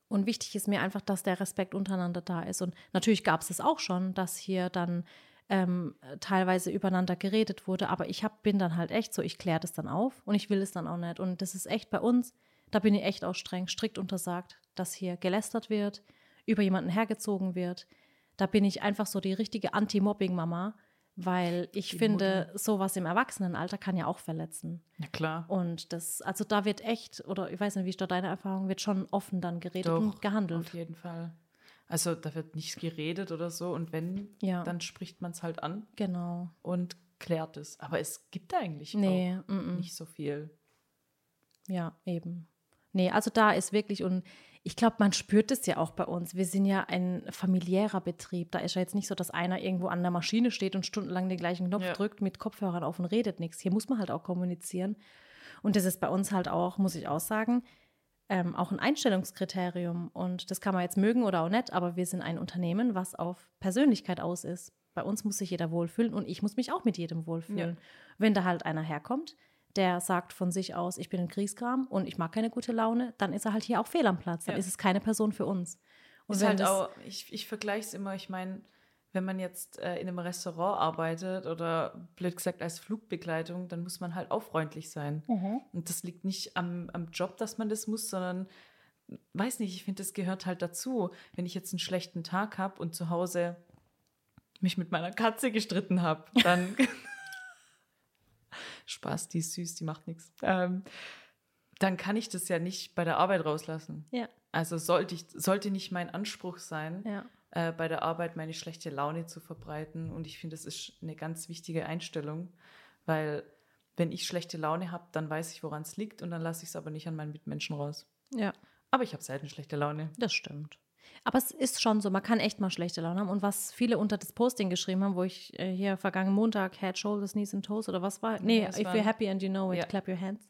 Und wichtig ist mir einfach, dass der Respekt untereinander da ist. Und natürlich gab es es auch schon, dass hier dann ähm, teilweise übereinander geredet wurde. Aber ich hab, bin dann halt echt so, ich kläre das dann auf und ich will es dann auch nicht. Und das ist echt bei uns da bin ich echt auch streng, strikt untersagt, dass hier gelästert wird, über jemanden hergezogen wird. Da bin ich einfach so die richtige Anti-Mobbing-Mama, weil ich die finde, Mutter. sowas im Erwachsenenalter kann ja auch verletzen.
Ja, klar.
Und das, also da wird echt, oder ich weiß nicht, wie ist da deine Erfahrung, wird schon offen dann geredet Doch, und gehandelt.
Auf jeden Fall. Also da wird nichts geredet oder so und wenn, ja. dann spricht man es halt an.
Genau.
Und klärt es. Aber es gibt eigentlich nee, mm -mm. nicht so viel.
Ja, eben. Nee, also da ist wirklich, und ich glaube, man spürt es ja auch bei uns. Wir sind ja ein familiärer Betrieb. Da ist ja jetzt nicht so, dass einer irgendwo an der Maschine steht und stundenlang den gleichen Knopf ja. drückt, mit Kopfhörern auf und redet nichts. Hier muss man halt auch kommunizieren. Und das ist bei uns halt auch, muss ich auch sagen, ähm, auch ein Einstellungskriterium. Und das kann man jetzt mögen oder auch nicht, aber wir sind ein Unternehmen, was auf Persönlichkeit aus ist. Bei uns muss sich jeder wohlfühlen und ich muss mich auch mit jedem wohlfühlen. Ja. Wenn da halt einer herkommt, der sagt von sich aus, ich bin ein Kriegskram und ich mag keine gute Laune, dann ist er halt hier auch fehl am Platz. Dann ja. ist es keine Person für uns.
Und ist halt auch, ich, ich vergleiche es immer, ich meine, wenn man jetzt äh, in einem Restaurant arbeitet oder blöd gesagt als Flugbegleitung, dann muss man halt auch freundlich sein. Mhm. Und das liegt nicht am, am Job, dass man das muss, sondern weiß nicht, ich finde, das gehört halt dazu. Wenn ich jetzt einen schlechten Tag habe und zu Hause mich mit meiner Katze gestritten habe, dann Spaß, die ist süß, die macht nichts. Ähm, dann kann ich das ja nicht bei der Arbeit rauslassen.
Ja.
Also sollte, ich, sollte nicht mein Anspruch sein,
ja.
äh, bei der Arbeit meine schlechte Laune zu verbreiten. Und ich finde, das ist eine ganz wichtige Einstellung, weil wenn ich schlechte Laune habe, dann weiß ich, woran es liegt und dann lasse ich es aber nicht an meinen Mitmenschen raus.
Ja.
Aber ich habe selten schlechte Laune.
Das stimmt. Aber es ist schon so, man kann echt mal schlechte Laune haben. Und was viele unter das Posting geschrieben haben, wo ich äh, hier vergangenen Montag Head, Shoulders, Knees and Toes oder was war? Nee, ja, if you're happy and you know it, ja. clap your hands.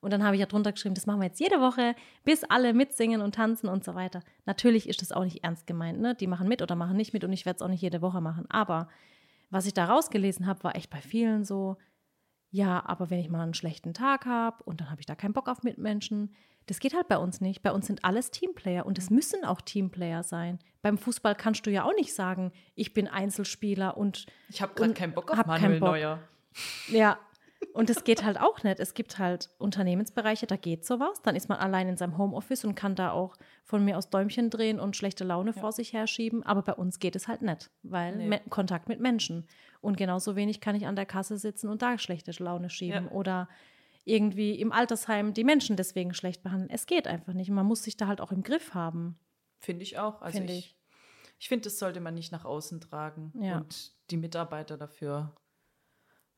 Und dann habe ich ja drunter geschrieben, das machen wir jetzt jede Woche, bis alle mitsingen und tanzen und so weiter. Natürlich ist das auch nicht ernst gemeint, ne? Die machen mit oder machen nicht mit und ich werde es auch nicht jede Woche machen. Aber was ich da rausgelesen habe, war echt bei vielen so, ja, aber wenn ich mal einen schlechten Tag habe und dann habe ich da keinen Bock auf Mitmenschen, das geht halt bei uns nicht. Bei uns sind alles Teamplayer und es müssen auch Teamplayer sein. Beim Fußball kannst du ja auch nicht sagen, ich bin Einzelspieler und
ich habe gerade keinen Bock auf Manuel Bock. Neuer.
Ja, und es geht halt auch nicht. Es gibt halt Unternehmensbereiche, da geht sowas. Dann ist man allein in seinem Homeoffice und kann da auch von mir aus Däumchen drehen und schlechte Laune ja. vor sich herschieben. Aber bei uns geht es halt nicht, weil nee. Kontakt mit Menschen. Und genauso wenig kann ich an der Kasse sitzen und da schlechte Laune schieben. Ja. Oder irgendwie im Altersheim die Menschen deswegen schlecht behandeln. Es geht einfach nicht. Man muss sich da halt auch im Griff haben.
Finde ich auch. Also find ich, ich, ich finde, das sollte man nicht nach außen tragen ja. und die Mitarbeiter dafür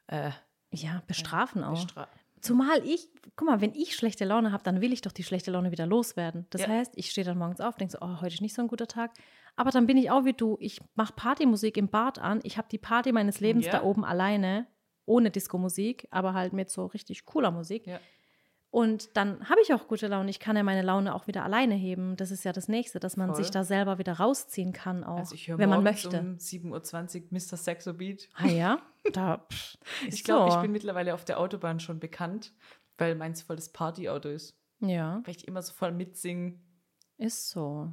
äh, ja, bestrafen äh, auch. Bestra Zumal ich, guck mal, wenn ich schlechte Laune habe, dann will ich doch die schlechte Laune wieder loswerden. Das ja. heißt, ich stehe dann morgens auf, denke so, oh, heute ist nicht so ein guter Tag. Aber dann bin ich auch wie du. Ich mache Partymusik im Bad an. Ich habe die Party meines Lebens ja. da oben alleine ohne Disco-Musik, aber halt mit so richtig cooler Musik. Ja. Und dann habe ich auch gute Laune. Ich kann ja meine Laune auch wieder alleine heben. Das ist ja das Nächste, dass man Voll. sich da selber wieder rausziehen kann, auch, also ich wenn man möchte. Um
7.20 Uhr Mr. Sexo Beat.
Ah ja? Da,
ich glaube, so. ich bin mittlerweile auf der Autobahn schon bekannt, weil meins voll das Partyauto ist.
Ja.
Weil ich immer so voll mitsingen.
Ist so.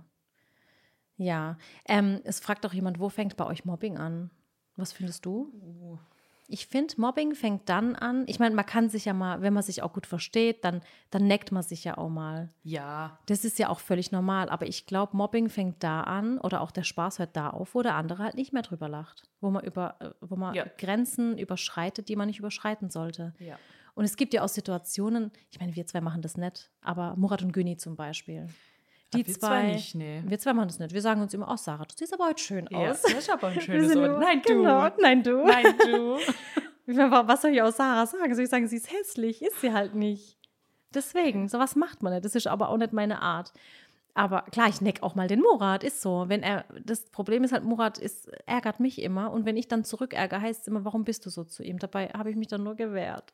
Ja. Ähm, es fragt doch jemand, wo fängt bei euch Mobbing an? Was findest du? Uh. Ich finde, Mobbing fängt dann an. Ich meine, man kann sich ja mal, wenn man sich auch gut versteht, dann, dann neckt man sich ja auch mal.
Ja.
Das ist ja auch völlig normal. Aber ich glaube, Mobbing fängt da an oder auch der Spaß hört da auf, wo der andere halt nicht mehr drüber lacht. Wo man, über, äh, wo man
Ja.
Grenzen überschreitet, die man nicht überschreiten sollte.
Ja.
Und es gibt ja auch Situationen, ich meine, wir zwei machen das nicht, aber Murat und Güni zum Beispiel. Die
Ah, wir
zwei,
zwei nicht, nee.
Wir zwei machen das nicht. Wir sagen uns immer, oh Sarah, du siehst aber heute schön
Ja,
aus.
das ist aber ein schönes
immer-
Nein, du.
Genau, nein, du.
Nein, du.
Ich Was soll ich aus Sarah sagen? Soll ich sagen, sie ist hässlich? Ist sie halt nicht. Deswegen, sowas macht man nicht. Das ist aber auch nicht meine Art. Aber klar, ich neck auch mal den Murat, ist so. Wenn er, das Problem ist halt, Murat ist, ärgert mich immer. Und wenn ich dann zurückärgere, heißt es immer, warum bist du so zu ihm? Dabei habe ich mich dann nur gewehrt.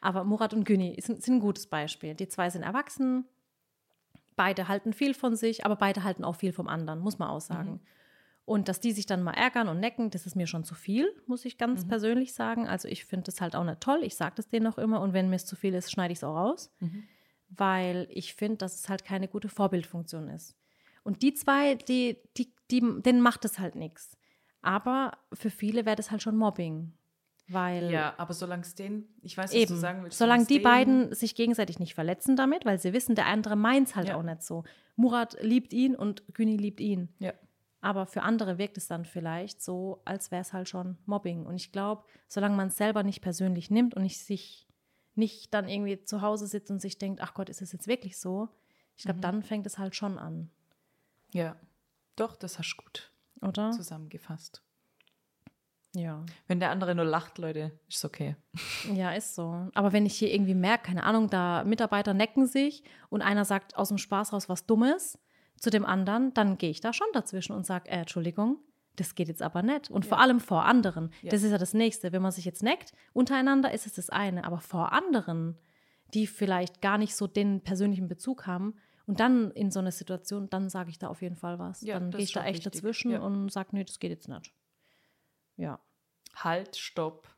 Aber Murat und Güni sind, sind ein gutes Beispiel. Die zwei sind erwachsen. Beide halten viel von sich, aber beide halten auch viel vom anderen, muss man auch sagen. Und dass die sich dann mal ärgern und necken, das ist mir schon zu viel, muss ich ganz persönlich sagen. Also ich finde das halt auch nicht toll. Ich sage das denen auch immer. Und wenn mir es zu viel ist, schneide ich es auch raus. Weil ich finde, dass es halt keine gute Vorbildfunktion ist. Und die zwei, die, die, die, denen macht es halt nichts. Aber für viele wäre das halt schon Mobbing. Weil
Ja, aber solange es den, ich weiß, was
Eben.
du sagen willst.
Solange die
den-
beiden sich gegenseitig nicht verletzen damit, weil sie wissen, der andere meint es halt
Ja.
auch nicht so. Murat liebt ihn und Güni liebt ihn.
Ja.
Aber für andere wirkt es dann vielleicht so, als wäre es halt schon Mobbing. Und ich glaube, solange man es selber nicht persönlich nimmt und nicht sich nicht dann irgendwie zu Hause sitzt und sich denkt, ach Gott, ist es jetzt wirklich so? Ich
Mhm.
glaube, dann fängt es halt schon an,
Ja. Doch, das hast du gut
oder?
zusammengefasst.
Ja.
Wenn der andere nur lacht, Leute, ist okay.
Ja, ist so. Aber wenn ich hier irgendwie merke, keine Ahnung, da Mitarbeiter necken sich und einer sagt aus dem Spaß raus was Dummes zu dem anderen, dann gehe ich da schon dazwischen und sage, äh, Entschuldigung, das geht jetzt aber nicht. Und vor allem vor anderen.
Ja.
Das ist ja das Nächste. Wenn man sich jetzt neckt, untereinander ist es das eine. Aber vor anderen, die vielleicht gar nicht so den persönlichen Bezug haben und dann in so eine Situation, dann sage ich da auf jeden Fall was.
Ja,
dann gehe ich da echt
wichtig.
dazwischen
Ja.
und sage, nee, das geht jetzt nicht. Ja,
Halt, stopp.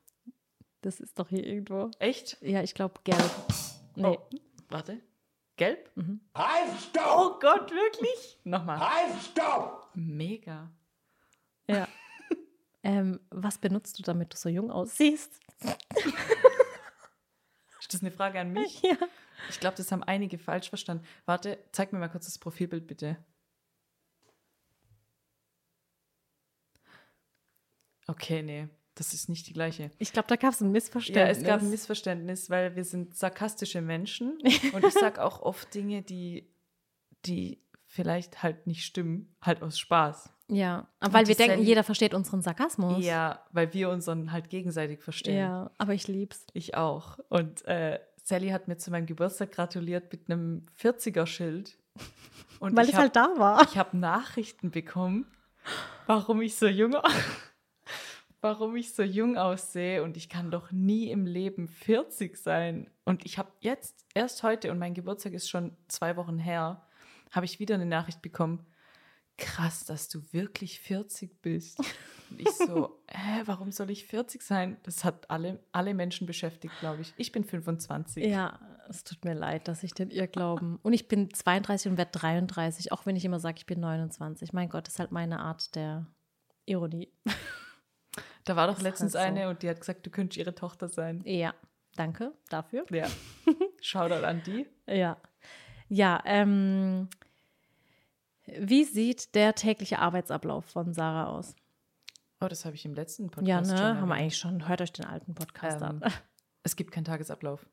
das ist doch hier irgendwo.
Echt?
Ja, ich glaube gelb. Nee.
Oh, warte. Gelb?
Halt, stopp!
Oh Gott, wirklich? Nochmal.
Halt, stopp!
Mega.
Ja. ähm, was benutzt du, damit du so jung aussiehst?
Ist das eine Frage an mich?
Ja.
Ich glaube, das haben einige falsch verstanden. Warte, zeig mir mal kurz das Profilbild, bitte. Okay, nee, das ist nicht die gleiche.
Ich glaube, da gab es ein
Ja,
Missverständnis.
es gab ein Missverständnis, weil wir sind sarkastische Menschen und ich sage auch oft Dinge, die, die vielleicht halt nicht stimmen, halt aus Spaß.
Ja, aber weil
Und
wir denken,
Sally-
jeder versteht unseren Sarkasmus.
Ja, weil wir uns dann halt gegenseitig verstehen.
Ja, aber ich lieb's.
Ich auch. Und äh, Sally hat mir zu meinem Geburtstag gratuliert mit einem 40er-Schild. Und
Weil
ich
es halt da war.
Ich habe Nachrichten bekommen, warum ich so jung, warum ich so jung aussehe und ich kann doch nie im Leben 40 sein. Und ich habe jetzt erst heute und mein Geburtstag ist schon zwei Wochen her, habe ich wieder eine Nachricht bekommen. Krass, dass du wirklich 40 bist. Und ich so, hä, warum soll ich 40 sein? Das hat alle, alle Menschen beschäftigt, glaube ich. Ich bin 25.
Ja, es tut mir leid, dass ich den ihr glauben. Und ich bin 32 und werde 33, auch wenn ich immer sage, ich bin 29. Mein Gott, das ist halt meine Art der Ironie.
Da war doch
Ist
letztens
halt so.
eine und die hat gesagt, du könntest ihre Tochter sein.
Ja, danke dafür.
Ja. Shoutout an die.
Ja. Ja, ähm, wie sieht der tägliche Arbeitsablauf von Sarah aus?
Oh, das habe ich im letzten Podcast
Ja, ne?
schon
Haben wir eigentlich schon. Hört euch den alten Podcast
Ähm,
an.
Es gibt keinen Tagesablauf.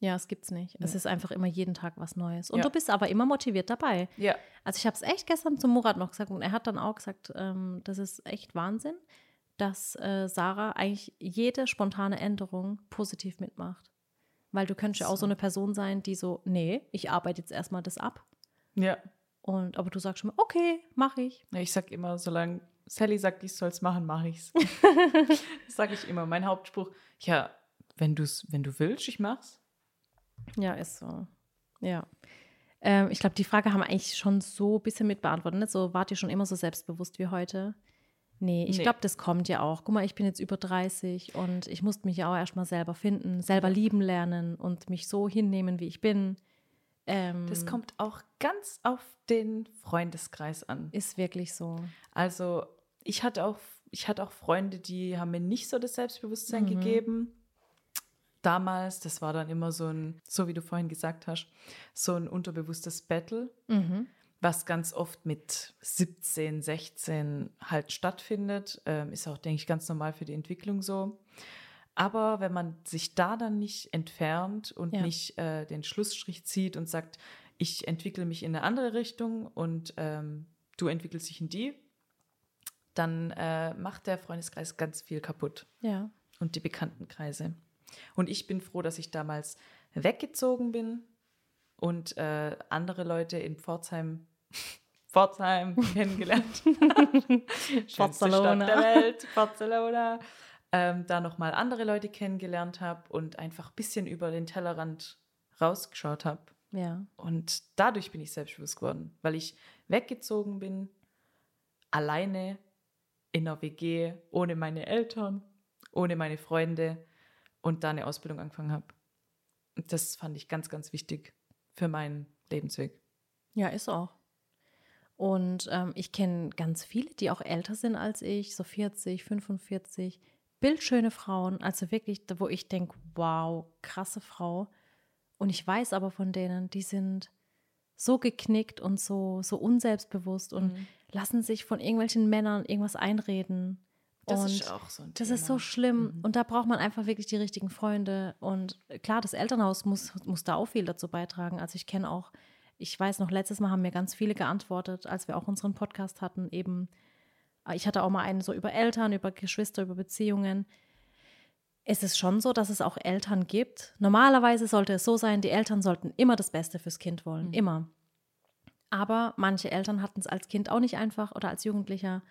Ja, es gibt's nicht. Es
Nee.
ist einfach immer jeden Tag was Neues. Und
Ja.
du bist aber immer motiviert dabei.
Ja.
Also ich habe es echt gestern zum Murat noch gesagt und er hat dann auch gesagt, ähm, das ist echt Wahnsinn, dass äh, Sarah eigentlich jede spontane Änderung positiv mitmacht. Weil du könntest ja auch
So.
so eine Person sein, die so, nee, ich arbeite jetzt erstmal das ab.
Ja.
Und aber du sagst schon mal, okay, mache ich.
Ja, Ich sag immer, solange Sally sagt, ich soll es machen, mache ich's. das sage ich immer. Mein Hauptspruch, ja, wenn du's, wenn du willst, ich mach's.
Ja, ist so. Ja. Ähm, ich glaube, die Frage haben wir eigentlich schon so ein bisschen mit beantwortet. Nicht? So, wart ihr schon immer so selbstbewusst wie heute? Nee, ich
Nee.
glaube, das kommt ja auch. Guck mal, ich bin jetzt über 30 und ich musste mich ja auch erstmal selber finden, selber lieben lernen und mich so hinnehmen, wie ich bin. Ähm,
Das kommt auch ganz auf den Freundeskreis an.
Ist wirklich so.
Also, ich hatte auch ich hatte auch Freunde, die haben mir nicht so das Selbstbewusstsein
Mhm.
gegeben. Damals, das war dann immer so ein, so wie du vorhin gesagt hast, so ein unterbewusstes Battle,
Mhm.
was ganz oft mit 17, 16 halt stattfindet. Ähm, ist auch, denke ich, ganz normal für die Entwicklung so. Aber wenn man sich da dann nicht entfernt und
Ja.
nicht äh, den Schlussstrich zieht und sagt, ich entwickle mich in eine andere Richtung und ähm, du entwickelst dich in die, dann äh, macht der Freundeskreis ganz viel kaputt
Ja.
und die Bekanntenkreise. Und ich bin froh, dass ich damals weggezogen bin und äh, andere Leute in Pforzheim, Pforzheim kennengelernt. Schönste
Barcelona.
Stadt der Welt, Barcelona. Ähm, da nochmal andere Leute kennengelernt habe und einfach ein bisschen über den Tellerrand rausgeschaut habe.
Ja.
Und dadurch bin ich selbstbewusst geworden, weil ich weggezogen bin, alleine in einer WG, ohne meine Eltern, ohne meine Freunde und da eine Ausbildung angefangen habe. Und das fand ich ganz, ganz wichtig für meinen Lebensweg.
Ja, ist auch. Und ähm, ich kenne ganz viele, die auch älter sind als ich, so 40, 45, bildschöne Frauen, also wirklich, wo ich denke, wow, krasse Frau. Und ich weiß aber von denen, die sind so geknickt und so, so unselbstbewusst und
Mhm.
lassen sich von irgendwelchen Männern irgendwas einreden.
Das
und
ist auch so ein
das
Thema.
ist so schlimm.
Mhm.
Und da braucht man einfach wirklich die richtigen Freunde. Und klar, das Elternhaus muss, muss da auch viel dazu beitragen. Also ich kenne auch, ich weiß noch, letztes Mal haben mir ganz viele geantwortet, als wir auch unseren Podcast hatten, eben, äh, ich hatte auch mal einen so über Eltern, über Geschwister, über Beziehungen. Es ist schon so, dass es auch Eltern gibt. Normalerweise sollte es so sein, die Eltern sollten immer das Beste fürs Kind wollen.
Mhm.
Immer. Aber manche Eltern hatten es als Kind auch nicht einfach oder als Jugendlicher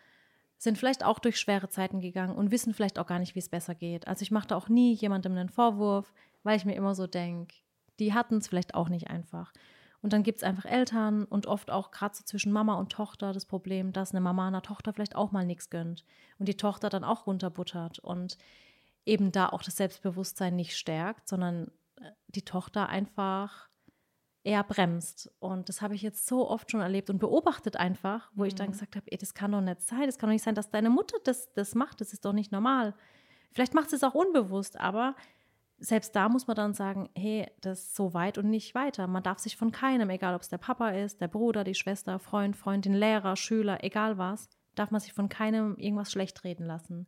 sind vielleicht auch durch schwere Zeiten gegangen und wissen vielleicht auch gar nicht, wie es besser geht. Also ich mache da auch nie jemandem einen Vorwurf, weil ich mir immer so denke, die hatten es vielleicht auch nicht einfach. Und dann gibt es einfach Eltern und oft auch gerade so zwischen Mama und Tochter das Problem, dass eine Mama einer Tochter vielleicht auch mal nichts gönnt und die Tochter dann auch runterbuttert und eben da auch das Selbstbewusstsein nicht stärkt, sondern äh, die Tochter einfach eher bremst. Und das habe ich jetzt so oft schon erlebt und beobachtet einfach, wo ich dann
Mhm.
gesagt habe, ey, das kann doch nicht sein, das kann doch nicht sein, dass deine Mutter das, das macht, das ist doch nicht normal. Vielleicht macht sie es auch unbewusst, aber selbst da muss man dann sagen, hey, das ist so weit und nicht weiter. Man darf sich von keinem, egal ob es der Papa ist, der Bruder, die Schwester, Freund, Freundin, Lehrer, Schüler, egal was, darf man sich von keinem irgendwas schlecht reden lassen.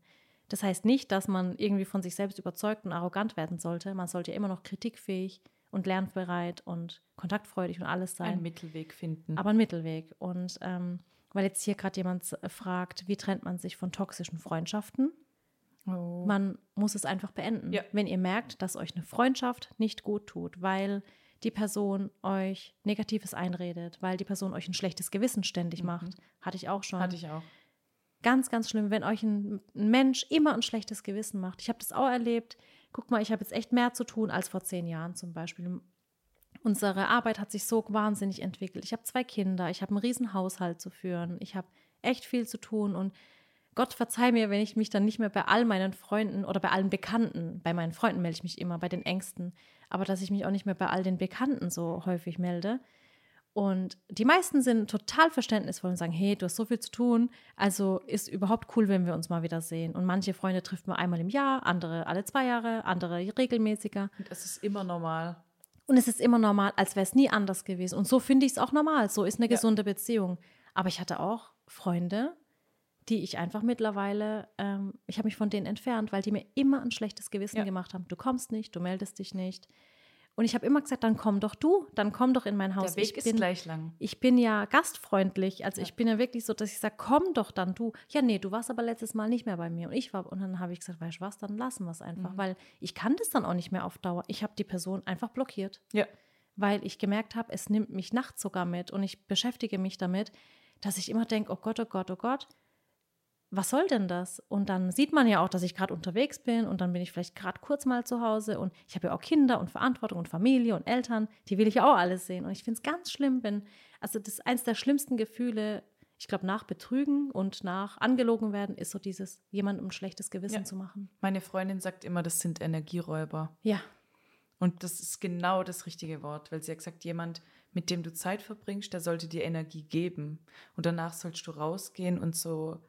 Das heißt nicht, dass man irgendwie von sich selbst überzeugt und arrogant werden sollte. Man sollte ja immer noch kritikfähig und lernbereit und kontaktfreudig und alles sein
Einen Mittelweg finden.
aber ein Mittelweg. Und ähm, weil jetzt hier gerade jemand s- fragt, wie trennt man sich von toxischen Freundschaften?
oh.
Man muss es einfach beenden.
Ja.
Wenn ihr merkt, dass euch eine Freundschaft nicht gut tut, weil die Person euch Negatives einredet, weil die Person euch ein schlechtes Gewissen ständig
Mhm.
macht, hatte ich auch schon.
Hatte ich auch.
Ganz, ganz schlimm, wenn euch ein, ein Mensch immer ein schlechtes Gewissen macht. Ich habe das auch erlebt. Guck mal, ich habe jetzt echt mehr zu tun als vor zehn Jahren zum Beispiel. Unsere Arbeit hat sich so wahnsinnig entwickelt. Ich habe zwei Kinder, ich habe einen riesen Haushalt zu führen, ich habe echt viel zu tun und Gott verzeih mir, wenn ich mich dann nicht mehr bei all meinen Freunden oder bei allen Bekannten, bei meinen Freunden melde ich mich immer, bei den Ängsten, aber dass ich mich auch nicht mehr bei all den Bekannten so häufig melde. Und die meisten sind total verständnisvoll und sagen, hey, du hast so viel zu tun, also ist überhaupt cool, wenn wir uns mal wieder sehen. Und manche Freunde trifft man einmal im Jahr, andere alle zwei Jahre, andere regelmäßiger.
Und es ist immer normal.
Und es ist immer normal, als wäre es nie anders gewesen. Und so finde ich es auch normal. So ist eine
Ja.
gesunde Beziehung. Aber ich hatte auch Freunde, die ich einfach mittlerweile, ähm, ich habe mich von denen entfernt, weil die mir immer ein schlechtes Gewissen
Ja.
gemacht haben. Du kommst nicht, du meldest dich nicht. Und ich habe immer gesagt, dann komm doch du, dann komm doch in mein Haus.
Der Weg
ich
ist
bin,
gleich lang.
ich bin ja gastfreundlich. Also
Ja.
ich bin ja wirklich so, dass ich sage, komm doch dann du. Ja, nee, du warst aber letztes Mal nicht mehr bei mir und ich war. Und dann habe ich gesagt, weißt du was, dann lassen wir es einfach,
Mhm.
weil ich kann das dann auch nicht mehr auf Dauer. Ich habe die Person einfach blockiert,
Ja.
weil ich gemerkt habe, es nimmt mich nachts sogar mit und ich beschäftige mich damit, dass ich immer denke, oh Gott, oh Gott, oh Gott, was soll denn das? Und dann sieht man ja auch, dass ich gerade unterwegs bin und dann bin ich vielleicht gerade kurz mal zu Hause und ich habe ja auch Kinder und Verantwortung und Familie und Eltern, die will ich ja auch alles sehen. Und ich finde es ganz schlimm, wenn, also das ist eins der schlimmsten Gefühle, ich glaube, nach Betrügen und nach angelogen werden, ist so dieses, jemandem ein schlechtes Gewissen
Ja.
zu machen.
Meine Freundin sagt immer, das sind Energieräuber.
Ja,
Und das ist genau das richtige Wort, weil sie hat gesagt, jemand, mit dem du Zeit verbringst, der sollte dir Energie geben. Und danach sollst du rausgehen und so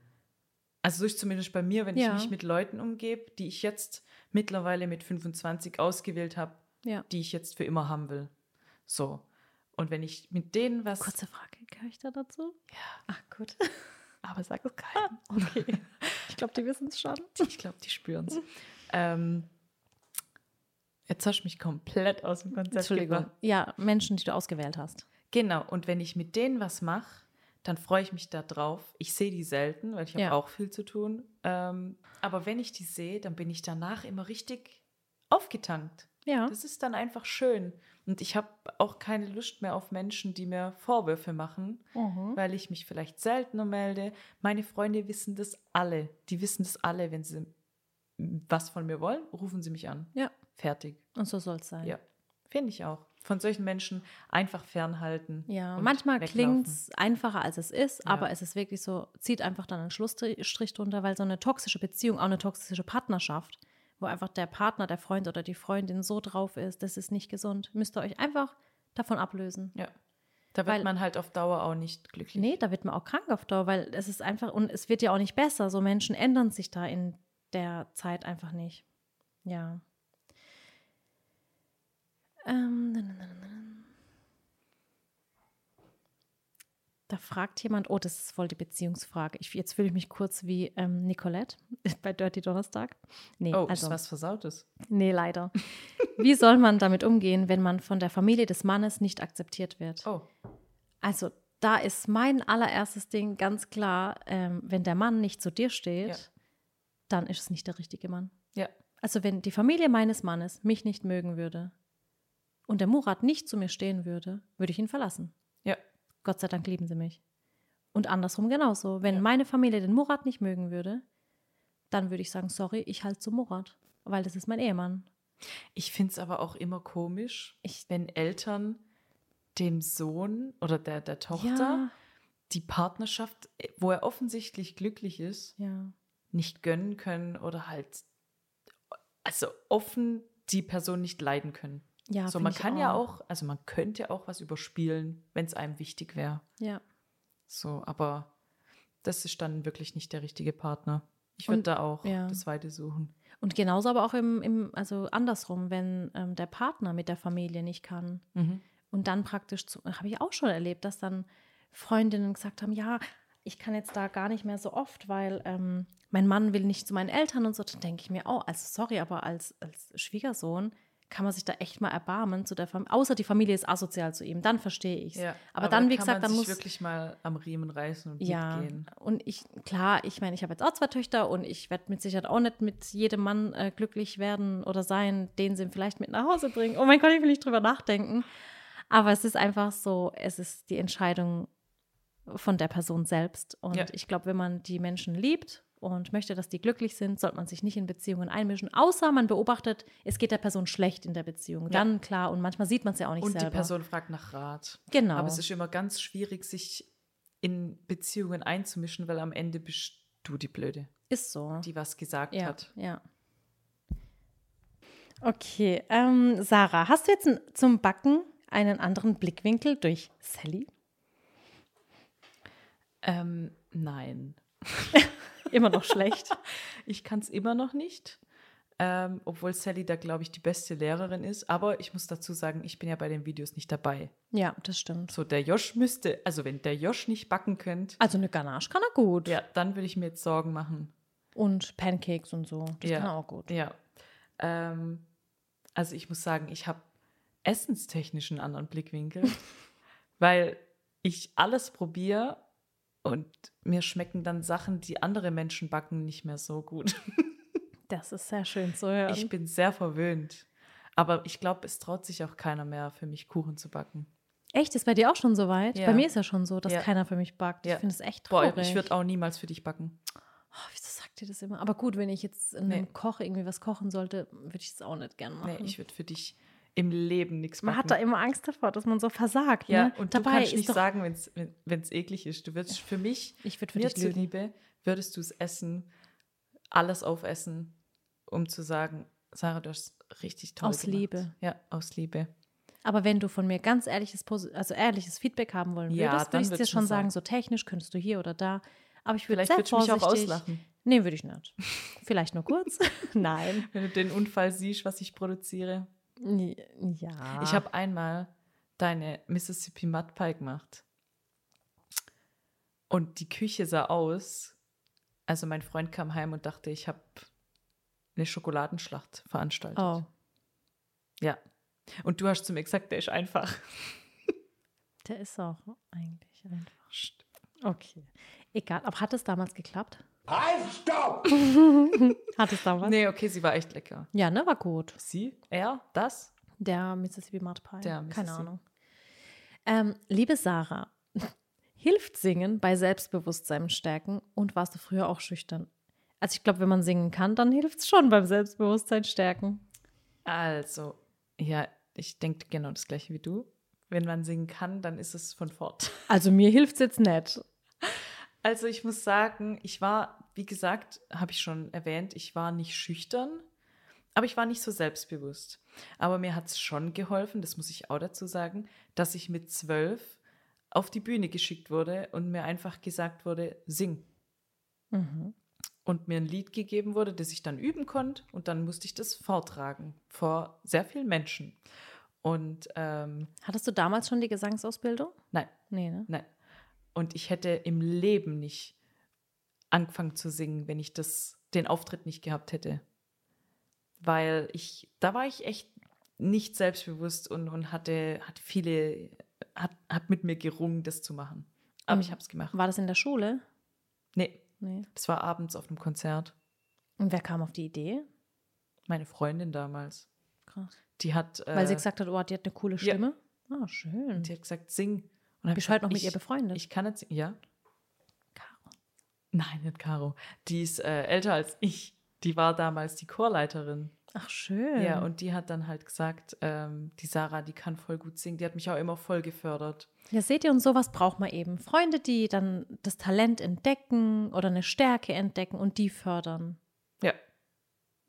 Also so ist zumindest bei mir, wenn
Ja.
ich mich mit Leuten umgebe, die ich jetzt mittlerweile mit 25 ausgewählt habe,
Ja.
die ich jetzt für immer haben will. So. Und wenn ich mit denen was.
Kurze Frage, gehöre ich da dazu?
Ja,
Ach gut.
aber sag es keinem.
Okay. Ich glaube, die wissen es schon.
Ich glaube, die spüren es. ähm, jetzt hast du mich komplett aus dem Konzept
Entschuldigung.
gebracht.
Ja, Menschen, die du ausgewählt hast.
Genau, und wenn ich mit denen was mache, dann freue ich mich da drauf. Ich sehe die selten, weil ich habe
Ja.
auch viel zu tun. Ähm, aber wenn ich die sehe, dann bin ich danach immer richtig aufgetankt.
Ja.
Das ist dann einfach schön. Und ich habe auch keine Lust mehr auf Menschen, die mir Vorwürfe machen,
Mhm.
weil ich mich vielleicht seltener melde. Meine Freunde wissen das alle. Die wissen das alle. Wenn sie was von mir wollen, rufen sie mich an.
Ja.
Fertig.
Und so soll es sein.
Ja, finde ich auch. Von solchen Menschen einfach fernhalten.
Ja, manchmal klingt es einfacher, als es ist,
Ja.
aber es ist wirklich so, zieht einfach dann einen Schlussstrich drunter, weil so eine toxische Beziehung, auch eine toxische Partnerschaft, wo einfach der Partner, der Freund oder die Freundin so drauf ist, das ist nicht gesund. Müsst ihr euch einfach davon ablösen.
Ja. Da wird
Weil-
man halt auf Dauer auch nicht glücklich.
Nee, da wird man auch krank auf Dauer, weil es ist einfach, und es wird ja auch nicht besser. So Menschen ändern sich da in der Zeit einfach nicht. Ja. Ähm, da fragt jemand, oh, das ist voll die Beziehungsfrage. Ich, jetzt fühle ich mich kurz wie ähm, Nicolette bei Dirty Donnerstag. Nee,
Oh,
also,
ist was Versautes.
nee, leider. Wie soll man damit umgehen, wenn man von der Familie des Mannes nicht akzeptiert wird?
Oh,
Also da ist mein allererstes Ding ganz klar, ähm, wenn der Mann nicht zu dir steht,
Ja.
dann ist es nicht der richtige Mann.
ja.
Also wenn die Familie meines Mannes mich nicht mögen würde und der Murat nicht zu mir stehen würde, würde ich ihn verlassen.
Ja.
Gott sei Dank lieben sie mich. Und andersrum genauso. Wenn
Ja.
meine Familie den Murat nicht mögen würde, dann würde ich sagen, sorry, ich halte zu Murat, weil das ist mein Ehemann.
Ich finde es aber auch immer komisch,
Ich-
wenn Eltern dem Sohn oder der, der Tochter
Ja,
die Partnerschaft, wo er offensichtlich glücklich ist,
ja.
nicht gönnen können oder halt also offen die Person nicht leiden können.
Ja,
so, man kann ja auch, also man könnte ja auch was überspielen, wenn es einem wichtig wäre.
Ja.
So, aber das ist dann wirklich nicht der richtige Partner. Ich würde da auch
ja.
das Weite suchen.
Und genauso aber auch im, im also andersrum, wenn ähm, der Partner mit der Familie nicht kann
Mhm.
und dann praktisch, habe ich auch schon erlebt, dass dann Freundinnen gesagt haben, ja, ich kann jetzt da gar nicht mehr so oft, weil ähm, mein Mann will nicht zu meinen Eltern und so. Dann denke ich mir, oh, also sorry, aber als, als Schwiegersohn kann man sich da echt mal erbarmen zu der Familie. Außer die Familie ist asozial zu ihm, dann verstehe ich es.
Ja,
aber, dann, wie
kann
gesagt,
man
dann
sich
muss
wirklich mal am Riemen reißen und
ja,
mitgehen.
und ich, klar, ich meine, ich habe jetzt auch zwei Töchter und ich werde mit Sicherheit auch nicht mit jedem Mann äh, glücklich werden oder sein, den sie vielleicht mit nach Hause bringen. Oh mein Gott, ich will nicht drüber nachdenken. Aber es ist einfach so, es ist die Entscheidung von der Person selbst. Und
Ja.
ich glaube, wenn man die Menschen liebt und möchte, dass die glücklich sind, sollte man sich nicht in Beziehungen einmischen, außer man beobachtet, es geht der Person schlecht in der Beziehung.
Ja.
Dann klar, und manchmal sieht man es ja auch nicht
Und
selber.
die Person fragt nach Rat.
Genau.
Aber es ist immer ganz schwierig, sich in Beziehungen einzumischen, weil am Ende bist du die Blöde,
ist so.
die was gesagt
ja,
hat.
Ja. Okay, ähm, Sarah, hast du jetzt zum Backen einen anderen Blickwinkel durch Sally?
Ähm, nein.
Immer noch schlecht.
Ich kann es immer noch nicht. Ähm, obwohl Sally da, glaube ich, die beste Lehrerin ist. Aber ich muss dazu sagen, ich bin ja bei den Videos nicht dabei.
Ja, das stimmt.
So, der Josh müsste, also wenn der Josh nicht backen könnte,
Also eine Ganache kann er gut.
ja, dann würde ich mir jetzt Sorgen machen.
Und Pancakes und so. Das
Ja.
kann er auch gut.
Ja. Ähm, also ich muss sagen, ich habe essenstechnisch einen anderen Blickwinkel, weil ich alles probiere und mir schmecken dann Sachen, die andere Menschen backen, nicht mehr so gut.
Das ist sehr schön zu hören.
Ich bin sehr verwöhnt. Aber ich glaube, es traut sich auch keiner mehr, für mich Kuchen zu backen.
echt, ist bei dir auch schon so weit?
Ja.
Bei mir ist ja schon so, dass
Ja.
keiner für mich backt.
Ja.
Ich finde es echt
Boah,
traurig.
ich würde auch niemals für dich backen.
oh, wieso sagt ihr das immer? Aber gut, wenn ich jetzt in einem
Nee.
Koch irgendwie was kochen sollte, würde ich es auch nicht gerne machen.
Nee, ich würde für dich im Leben nichts
man hat da immer Angst davor, dass man so versagt.
ja,
ne?
und
Dabei
du kannst nicht sagen, wenn's, wenn es eklig ist. Du würdest für mich,
Ich würde für
mir
dich
zuliebe, würdest du es essen, alles aufessen, um zu sagen, Sarah, du hast richtig toll
Aus
gemacht.
Liebe.
Ja, aus Liebe.
Aber wenn du von mir ganz ehrliches, also ehrliches Feedback haben wollen
Ja,
würdest, würde
dann
ich dir schon sagen,
sagen.
so technisch könntest du hier oder da. Aber ich würde
Vielleicht würdest du mich auch auslachen.
Nee, würde ich nicht. Vielleicht nur kurz. Nein.
Wenn du den Unfall siehst, was ich produziere.
Ja.
Ich habe einmal deine Mississippi Mud Pie gemacht. Und die Küche sah aus. Also mein Freund kam heim und dachte, ich habe eine Schokoladenschlacht veranstaltet.
Oh,
Ja. Und du hast zu mir gesagt, der ist einfach.
der ist auch eigentlich einfach. Okay. Egal. Aber hat es damals geklappt?
Halt, stopp!
Hat es damals?
Nee, okay, sie war echt lecker.
Ja, ne, war gut.
Sie? Er? Das?
Der Mississippi Mud Pie.
Der
Keine
Mississippi.
Ahnung. Ähm, liebe Sarah, hilft Singen bei Selbstbewusstsein stärken und warst du früher auch schüchtern? Also ich glaube, wenn man singen kann, dann hilft es schon beim Selbstbewusstsein stärken.
Also, ja, ich denke genau das gleiche wie du. Wenn man singen kann, dann ist es von fort.
Also mir hilft es jetzt nicht.
Also ich muss sagen, ich war, wie gesagt, habe ich schon erwähnt, ich war nicht schüchtern, aber ich war nicht so selbstbewusst. Aber mir hat es schon geholfen, das muss ich auch dazu sagen, dass ich mit zwölf auf die Bühne geschickt wurde und mir einfach gesagt wurde, sing.
Mhm.
Und mir ein Lied gegeben wurde, das ich dann üben konnte und dann musste ich das vortragen vor sehr vielen Menschen. Und ähm,
Hattest du damals schon die Gesangsausbildung?
nein,
Nee, ne?
Nein. Und ich hätte im Leben nicht angefangen zu singen, wenn ich das, den Auftritt nicht gehabt hätte. Weil ich, da war ich echt nicht selbstbewusst und, und hatte, hat viele, hat, hat mit mir gerungen, das zu machen. Aber
Und
ich habe es gemacht.
War das in der Schule?
Nee,
Nee.
das war abends auf einem Konzert.
Und wer kam auf die Idee?
Meine Freundin damals.
Krass.
Die hat,
Weil sie
äh,
gesagt hat, oh, die hat eine coole
ja.
Stimme. Ah, schön.
die hat gesagt, sing. Und
Bist du heute noch mit
ich-
ihr befreundet?
Ich kann singen. Ja. Nein, nicht Caro. Die ist äh, älter als ich. Die war damals die Chorleiterin.
Ach, schön.
Ja, und die hat dann halt gesagt, ähm, die Sarah, die kann voll gut singen. Die hat mich auch immer voll gefördert.
Ja, seht ihr, und sowas braucht man eben. Freunde, die dann das Talent entdecken oder eine Stärke entdecken und die fördern.
Ja.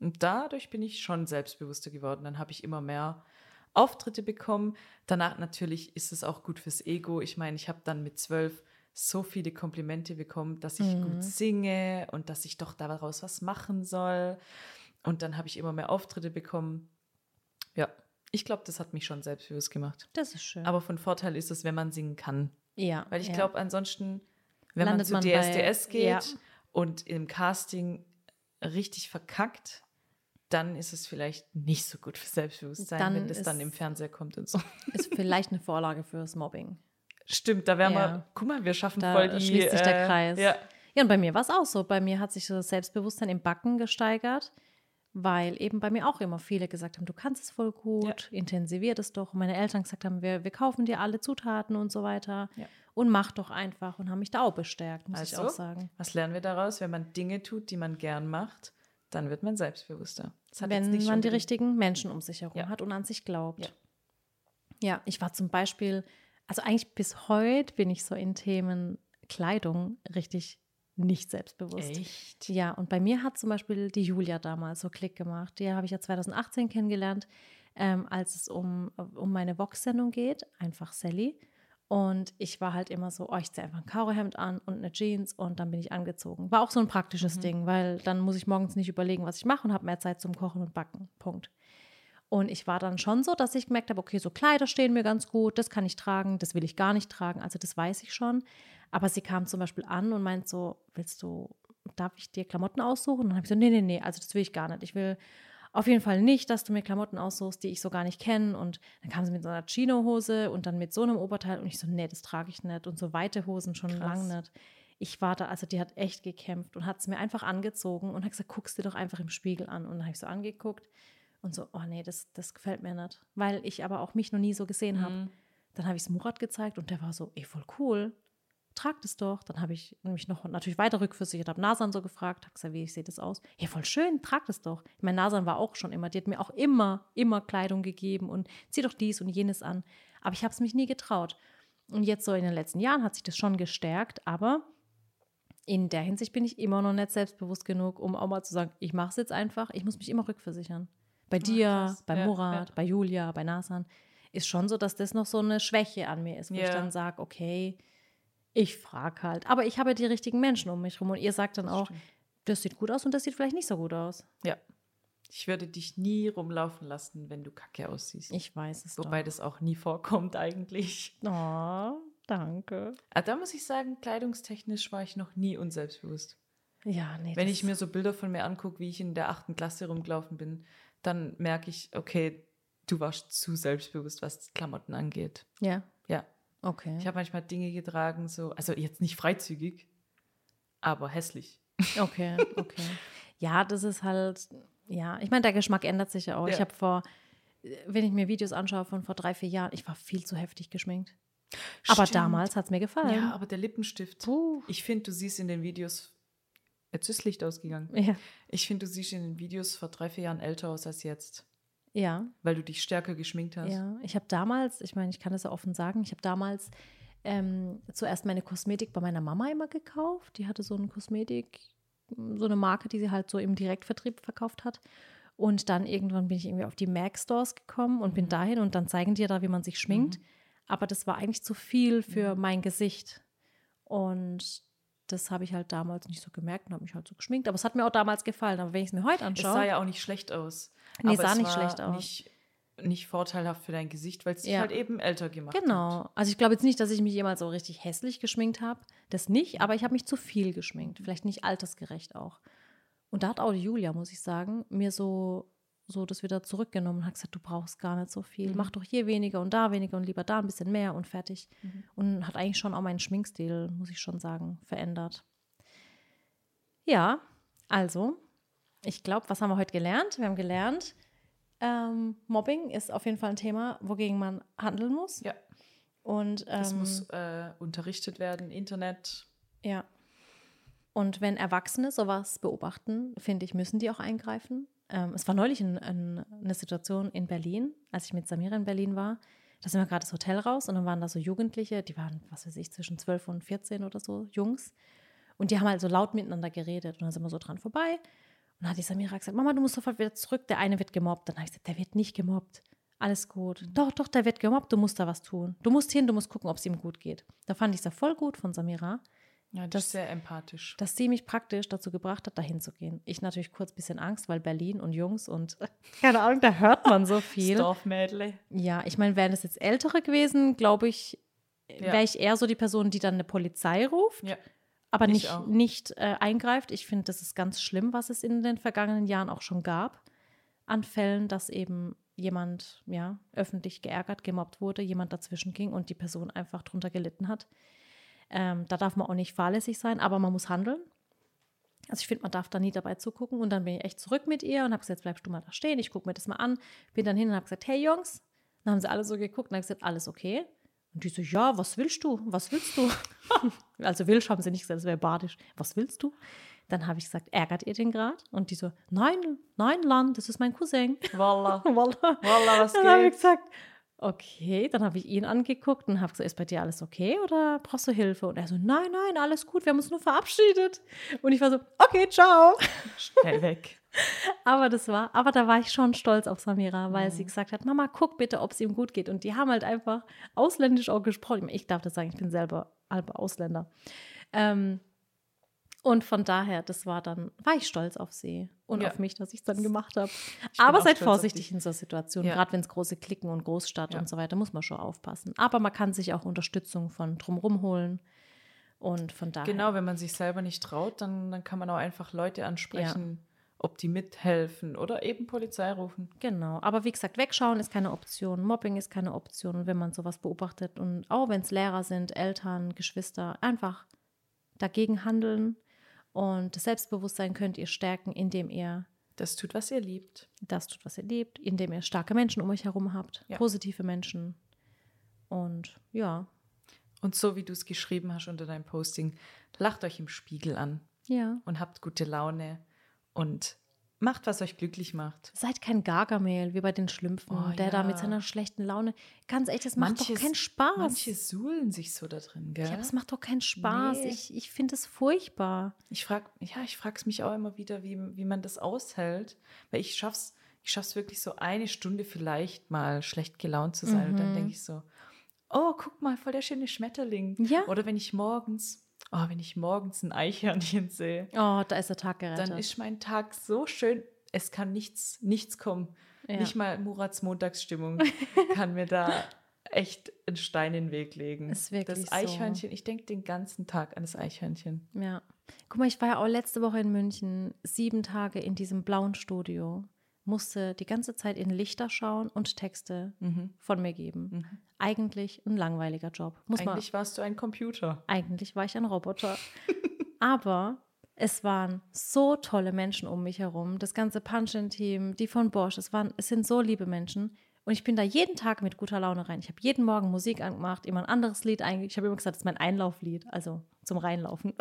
Und dadurch bin ich schon selbstbewusster geworden. Dann habe ich immer mehr Auftritte bekommen. Danach natürlich ist es auch gut fürs Ego. Ich meine, ich habe dann mit zwölf so viele Komplimente bekommen, dass ich
Mhm.
gut singe und dass ich doch daraus was machen soll. Und dann habe ich immer mehr Auftritte bekommen. Ja, ich glaube, das hat mich schon selbstbewusst gemacht.
Das ist schön.
Aber von Vorteil ist es, wenn man singen kann.
ja.
Weil ich
ja.
glaube, ansonsten, wenn
Landet
man
man
zu
bei-
DSDS geht
ja.
und im Casting richtig verkackt, dann ist es vielleicht nicht so gut für Selbstbewusstsein,
Dann
wenn das dann im Fernseher kommt und so.
ist vielleicht eine Vorlage fürs Mobbing.
Stimmt, da wären
Ja.
wir, guck mal, wir schaffen
Da
voll die.
schließt sich der
äh,
Kreis.
Ja,
Ja, und bei mir war es auch so. Bei mir hat sich das Selbstbewusstsein im Backen gesteigert, weil eben bei mir auch immer viele gesagt haben, du kannst es voll gut, intensivier das doch. Und meine Eltern gesagt haben, wir, wir kaufen dir alle Zutaten und so weiter
Ja.
und mach doch einfach und haben mich da auch bestärkt, muss ich
Also,
auch sagen.
was lernen wir daraus? Wenn man Dinge tut, die man gern macht, dann wird man selbstbewusster.
Wenn
nicht
man die richtigen Menschen um sich herum
Ja.
hat und an sich glaubt.
Ja.
Ja. ich war zum Beispiel, also eigentlich bis heute bin ich so in Themen Kleidung richtig nicht selbstbewusst.
Echt?
Ja, und bei mir hat zum Beispiel die Julia damals so Klick gemacht. Die habe ich ja 2018 kennengelernt, ähm, als es um, um meine Vox-Sendung geht, einfach Sally. Und ich war halt immer so, oh, ich ziehe einfach ein Karohemd an und eine Jeans und dann bin ich angezogen. War auch so ein praktisches Ding, weil dann muss ich morgens nicht überlegen, was ich mache und habe mehr Zeit zum Kochen und Backen. Punkt. Und ich war dann schon so, dass ich gemerkt habe, okay, so Kleider stehen mir ganz gut, das kann ich tragen, das will ich gar nicht tragen, also das weiß ich schon. Aber sie kam zum Beispiel an und meint so, willst du, darf ich dir Klamotten aussuchen? Und dann habe ich so, nee, nee, nee, also das will ich gar nicht. Ich will auf jeden Fall nicht, dass du mir Klamotten aussuchst, die ich so gar nicht kenne. Und dann kam sie mit so einer Chino-Hose und dann mit so einem Oberteil und ich so, nee, das trage ich nicht. Und so weite Hosen schon
Krass.
lang nicht. Ich war da, also die hat echt gekämpft und hat es mir einfach angezogen und hat gesagt, guckst dir doch einfach im Spiegel an. Und dann habe ich so angeguckt und so, oh nee, das, das gefällt mir nicht. Weil ich aber auch mich noch nie so gesehen habe.
Mhm.
Dann habe ich es Murat gezeigt und der war so, ey, voll cool. Trag das doch. Dann habe ich mich noch natürlich weiter rückversichert, habe Nasan so gefragt, habe gesagt, wie sieht das aus? Ja, voll schön, trag das doch. Ich meine, Nasan war auch schon immer, die hat mir auch immer, immer Kleidung gegeben und zieh doch dies und jenes an. Aber ich habe es mich nie getraut. Und jetzt so in den letzten Jahren hat sich das schon gestärkt, aber in der Hinsicht bin ich immer noch nicht selbstbewusst genug, um auch mal zu sagen, ich mache es jetzt einfach, ich muss mich immer rückversichern. Bei dir,
krass.
bei
Ja,
Murat,
ja.
bei Julia, bei Nasan ist schon so, dass das noch so eine Schwäche an mir ist, wo ich
Ja.
dann sage, okay, ich frage halt. Aber ich habe die richtigen Menschen um mich rum und ihr sagt dann auch,
stimmt.
das sieht gut aus und das sieht vielleicht nicht so gut aus.
Ja. Ich würde dich nie rumlaufen lassen, wenn du kacke aussiehst.
Ich weiß es
Wobei das auch nie vorkommt eigentlich.
doch. Oh, danke.
Aber da muss ich sagen, kleidungstechnisch war ich noch nie unselbstbewusst.
Ja, nee.
Wenn
das-
ich mir so Bilder von mir angucke, wie ich in der achten Klasse rumgelaufen bin, dann merke ich, okay, du warst zu selbstbewusst, was Klamotten angeht.
Ja,
Ja.
okay.
Ich habe manchmal Dinge getragen, so, also jetzt nicht freizügig, aber hässlich.
Okay, okay. ja, das ist halt, ja, ich meine, der Geschmack ändert sich ja auch. Ich
Ja.
habe vor, wenn ich mir Videos anschaue von vor drei, vier Jahren, ich war viel zu heftig geschminkt. Aber
Stimmt.
damals hat es mir gefallen.
Ja, aber der Lippenstift.
Puh.
Ich finde, du siehst in den Videos, jetzt ist Licht ausgegangen.
Ja.
Ich finde, du siehst in den Videos vor drei, vier Jahren älter aus als jetzt,
Ja,
weil du dich stärker geschminkt hast.
ja. Ich habe damals, ich meine, ich kann das ja offen sagen, ich habe damals ähm, zuerst meine Kosmetik bei meiner Mama immer gekauft. Die hatte so eine Kosmetik, so eine Marke, die sie halt so im Direktvertrieb verkauft hat. Und dann irgendwann bin ich irgendwie auf die Mac Stores gekommen und bin dahin und dann zeigen die ja da, wie man sich schminkt. Aber das war eigentlich zu viel für mein Gesicht. Und das habe ich halt damals nicht so gemerkt und habe mich halt so geschminkt. Aber es hat mir auch damals gefallen. Aber wenn ich es mir heute
Es
anschaue.
sah ja auch nicht schlecht aus.
Nee, sah
es
nicht schlecht aus.
Nicht, nicht vorteilhaft für dein Gesicht, weil es dich
Ja.
halt eben älter gemacht hat.
Genau. Also ich glaube jetzt nicht, dass ich mich jemals so richtig hässlich geschminkt habe. Das nicht, aber ich habe mich zu viel geschminkt. Vielleicht nicht altersgerecht auch. Und da hat auch die Julia, muss ich sagen, mir so, so das wieder zurückgenommen und hat gesagt, du brauchst gar nicht so viel. Mach doch hier weniger und da weniger und lieber da ein bisschen mehr und fertig. Und hat eigentlich schon auch meinen Schminkstil, muss ich schon sagen, verändert. Ja, also, ich glaube, was haben wir heute gelernt? Wir haben gelernt, ähm, Mobbing ist auf jeden Fall ein Thema, wogegen man handeln muss.
Ja,
Und
das
ähm,
muss äh, unterrichtet werden, Internet.
ja. Und wenn Erwachsene sowas beobachten, finde ich, müssen die auch eingreifen. Ähm, es war neulich ein, ein, eine Situation in Berlin, als ich mit Samira in Berlin war. Da sind wir gerade das Hotel raus und dann waren da so Jugendliche, die waren, was weiß ich, zwischen 12 und 14 oder so, Jungs. Und die haben halt so laut miteinander geredet. Und dann sind wir so dran vorbei. Und dann hat die Samira gesagt, Mama, du musst sofort wieder zurück, der eine wird gemobbt. Dann habe ich gesagt, der wird nicht gemobbt. Alles gut. Doch, doch, der wird gemobbt, du musst da was tun. Du musst hin, du musst gucken, ob es ihm gut geht. Da fand ich es ja voll gut von Samira
Ja, das, ist sehr empathisch.
dass sie mich praktisch dazu gebracht hat, dahin zu gehen. Ich natürlich kurz ein bisschen Angst, weil Berlin und Jungs und keine Ahnung, da hört man so viel.
Dorfmädle.
Ja, ich meine, wären es jetzt Ältere gewesen, glaube ich,
Ja.
wäre ich eher so die Person, die dann eine Polizei ruft,
Ja.
aber
ich
nicht,
auch.
nicht äh, eingreift. Ich finde, das ist ganz schlimm, was es in den vergangenen Jahren auch schon gab, an Fällen, dass eben jemand ja öffentlich geärgert, gemobbt wurde, jemand dazwischen ging und die Person einfach drunter gelitten hat. Ähm, da darf man auch nicht fahrlässig sein, aber man muss handeln. Also ich finde, man darf da nie dabei zugucken. Und dann bin ich echt zurück mit ihr und habe gesagt, jetzt bleibst du mal da stehen, ich gucke mir das mal an. Bin dann hin und habe gesagt, hey Jungs. Dann haben sie alle so geguckt und haben gesagt, alles okay. Und die so, ja, was willst du? Was willst du? also willst haben sie nicht gesagt, das wäre badisch. Was willst du? Dann habe ich gesagt, ärgert ihr den gerade? Und die so, nein, nein, Lan, das ist mein Cousin.
Voila.
Wallah.
Voila, was
Dann habe ich
geht?
gesagt, okay. Dann habe ich ihn angeguckt und habe gesagt, ist bei dir alles okay oder brauchst du Hilfe? Und er so, nein, nein, alles gut, wir haben uns nur verabschiedet. Und ich war so, okay, ciao.
Schnell weg.
Aber das war, aber da war ich schon stolz auf Samira, weil sie gesagt hat, Mama, guck bitte, ob es ihm gut geht. Und die haben halt einfach ausländisch auch gesprochen. Ich darf das sagen, ich bin selber Ausländer. Ähm, und von daher, das war dann, war ich stolz auf sie und
Ja.
auf mich, dass ich es dann gemacht habe. Aber seid vorsichtig in so Situationen,
Ja.
gerade wenn es große Klicken und Großstadt
Ja.
und so weiter, muss man schon aufpassen. Aber man kann sich auch Unterstützung von drumherum holen. Und von daher.
Genau, wenn man sich selber nicht traut, dann, dann kann man auch einfach Leute ansprechen, ob die mithelfen oder eben Polizei rufen.
Genau, aber wie gesagt, wegschauen ist keine Option, Mobbing ist keine Option, Und wenn man sowas beobachtet und auch wenn es Lehrer sind, Eltern, Geschwister, einfach dagegen handeln und das Selbstbewusstsein könnt ihr stärken, indem ihr
Das tut, was ihr liebt.
das tut, was ihr liebt, indem ihr starke Menschen um euch herum habt,
Ja.
positive Menschen und ja,
Und so wie du es geschrieben hast unter deinem Posting, lacht euch im Spiegel an
ja.
und habt gute Laune und macht, was euch glücklich macht.
Seid kein Gargamel wie bei den Schlümpfen,
Oh,
der da mit
ja.
seiner schlechten Laune. Ganz ehrlich, das macht doch keinen Spaß.
Manche suhlen sich so da drin, gell?
ja, das macht doch keinen Spaß.
Nee.
Ich, ich finde es furchtbar.
Ich frage, ja, ich frage es mich auch immer wieder, wie, wie man das aushält, weil ich schaff's, ich schaff's wirklich so eine Stunde vielleicht mal schlecht gelaunt zu sein und dann denke ich so, oh, guck mal, voll der schöne Schmetterling.
Ja.
Oder wenn ich morgens Oh, wenn ich morgens ein Eichhörnchen sehe,
Oh, da ist der Tag gerettet.
dann ist mein Tag so schön. Es kann nichts, nichts kommen.
Ja.
Nicht mal Murats Montagsstimmung kann mir da echt einen Stein in den Weg legen.
Ist wirklich
das
so.
Eichhörnchen, ich denke den ganzen Tag an das Eichhörnchen.
Ja. Guck mal, ich war ja auch letzte Woche in München, sieben Tage in diesem blauen Studio, musste die ganze Zeit in Lichter schauen und Texte von mir geben. Eigentlich ein langweiliger Job. Muss man,
Eigentlich warst du ein Computer.
eigentlich war ich ein Roboter. Aber es waren so tolle Menschen um mich herum. Das ganze Punch-In-Team, die von Bosch, es, waren, es sind so liebe Menschen. Und ich bin da jeden Tag mit guter Laune rein. Ich habe jeden Morgen Musik angemacht, immer ein anderes Lied eigentlich. Ich habe immer gesagt, das ist mein Einlauflied, also zum Reinlaufen.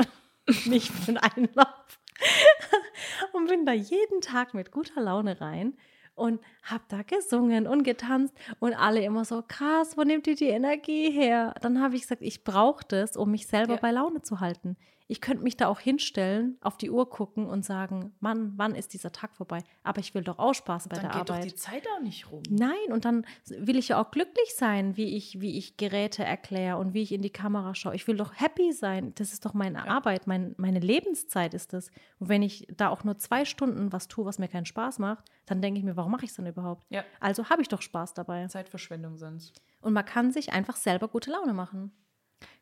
Nicht für den Einlauf. und bin da jeden Tag mit guter Laune rein und habe da gesungen und getanzt und alle immer so krass, wo nimmt ihr die Energie her? Dann habe ich gesagt, ich brauche das, um mich selber
Ja.
bei Laune zu halten. Ich könnte mich da auch hinstellen, auf die Uhr gucken und sagen, Mann, wann ist dieser Tag vorbei? Aber ich will doch auch Spaß bei
Dann
der
geht doch
Arbeit.
die Zeit auch nicht rum.
Nein, und dann will ich ja auch glücklich sein, wie ich, wie ich Geräte erkläre und wie ich in die Kamera schaue. Ich will doch happy sein. Das ist doch meine Arbeit, mein, meine Lebenszeit ist das. Und wenn ich da auch nur zwei Stunden was tue, was mir keinen Spaß macht, dann denke ich mir, warum mache ich es dann überhaupt?
Ja.
Also habe ich doch Spaß dabei.
Zeitverschwendung sonst.
Und man kann sich einfach selber gute Laune machen,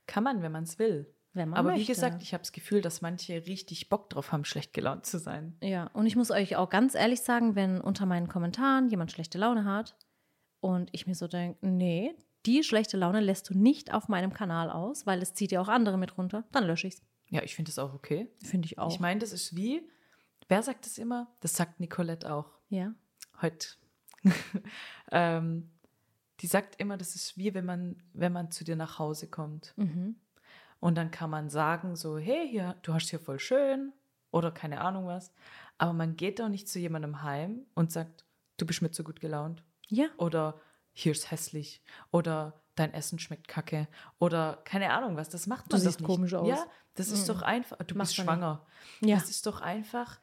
Kann man, wenn man es will. Aber
möchte.
wie gesagt, ich habe das Gefühl, dass manche richtig Bock drauf haben, schlecht gelaunt zu sein.
Ja, und ich muss euch auch ganz ehrlich sagen, wenn unter meinen Kommentaren jemand schlechte Laune hat und ich mir so denke, nee, die schlechte Laune lässt du nicht auf meinem Kanal aus, weil es zieht ja auch andere mit runter, dann lösche ich es.
Ja, ich finde das auch okay.
Finde ich auch.
Ich meine, das ist wie, wer sagt das immer? Das sagt Nicolette auch.
ja.
Heute. ähm, die sagt immer, das ist wie, wenn man, wenn man zu dir nach Hause kommt.
Mhm.
Und dann kann man sagen, so, hey, hier, du hast hier voll schön oder keine Ahnung was. Aber man geht doch nicht zu jemandem heim und sagt, du bist mir zu gut gelaunt.
Ja.
Oder hier ist hässlich. Oder dein Essen schmeckt kacke. Oder keine Ahnung was. Das macht
Du
man
siehst
doch nicht.
komisch aus.
Ja, das ist
Mhm.
doch einfach. Du
Macht
bist schwanger.
Ja.
Das ist doch einfach.